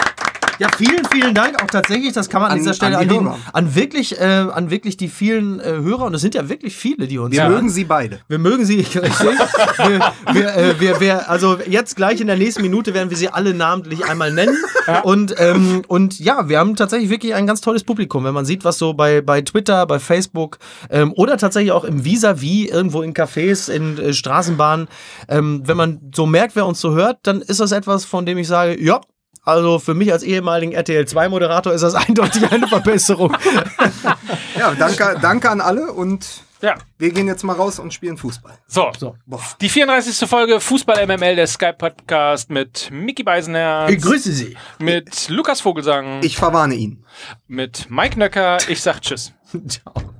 Ja, vielen, vielen Dank. Auch tatsächlich, das kann man an, An- dieser Stelle an an, die Hörer. an wirklich, äh, an wirklich die vielen äh, Hörer und es sind ja wirklich viele, die uns Wir hören. mögen sie beide. Wir mögen sie, richtig. wir, wir, äh, wir, wir, also jetzt gleich in der nächsten Minute werden wir sie alle namentlich einmal nennen. Und, ähm, und ja, wir haben tatsächlich wirklich ein ganz tolles Publikum. Wenn man sieht, was so bei, bei Twitter, bei Facebook ähm, oder tatsächlich auch im Vis-a-vis, irgendwo in Cafés, in äh, Straßenbahnen, ähm, wenn man so merkt, wer uns so hört, dann ist das etwas, von dem ich sage, ja, also für mich als ehemaligen RTL 2 Moderator ist das eindeutig eine Verbesserung. Ja, danke, danke an alle und Ja, wir gehen jetzt mal raus und spielen Fußball. so. So. Die 34. Folge Fußball MML, der Skype-Podcast mit Mickey Beisenherz, Ich grüße Sie. mit Lukas Vogelsang, Ich verwarne ihn. mit Mike Nöcker. Ich sag Tschüss. Ciao.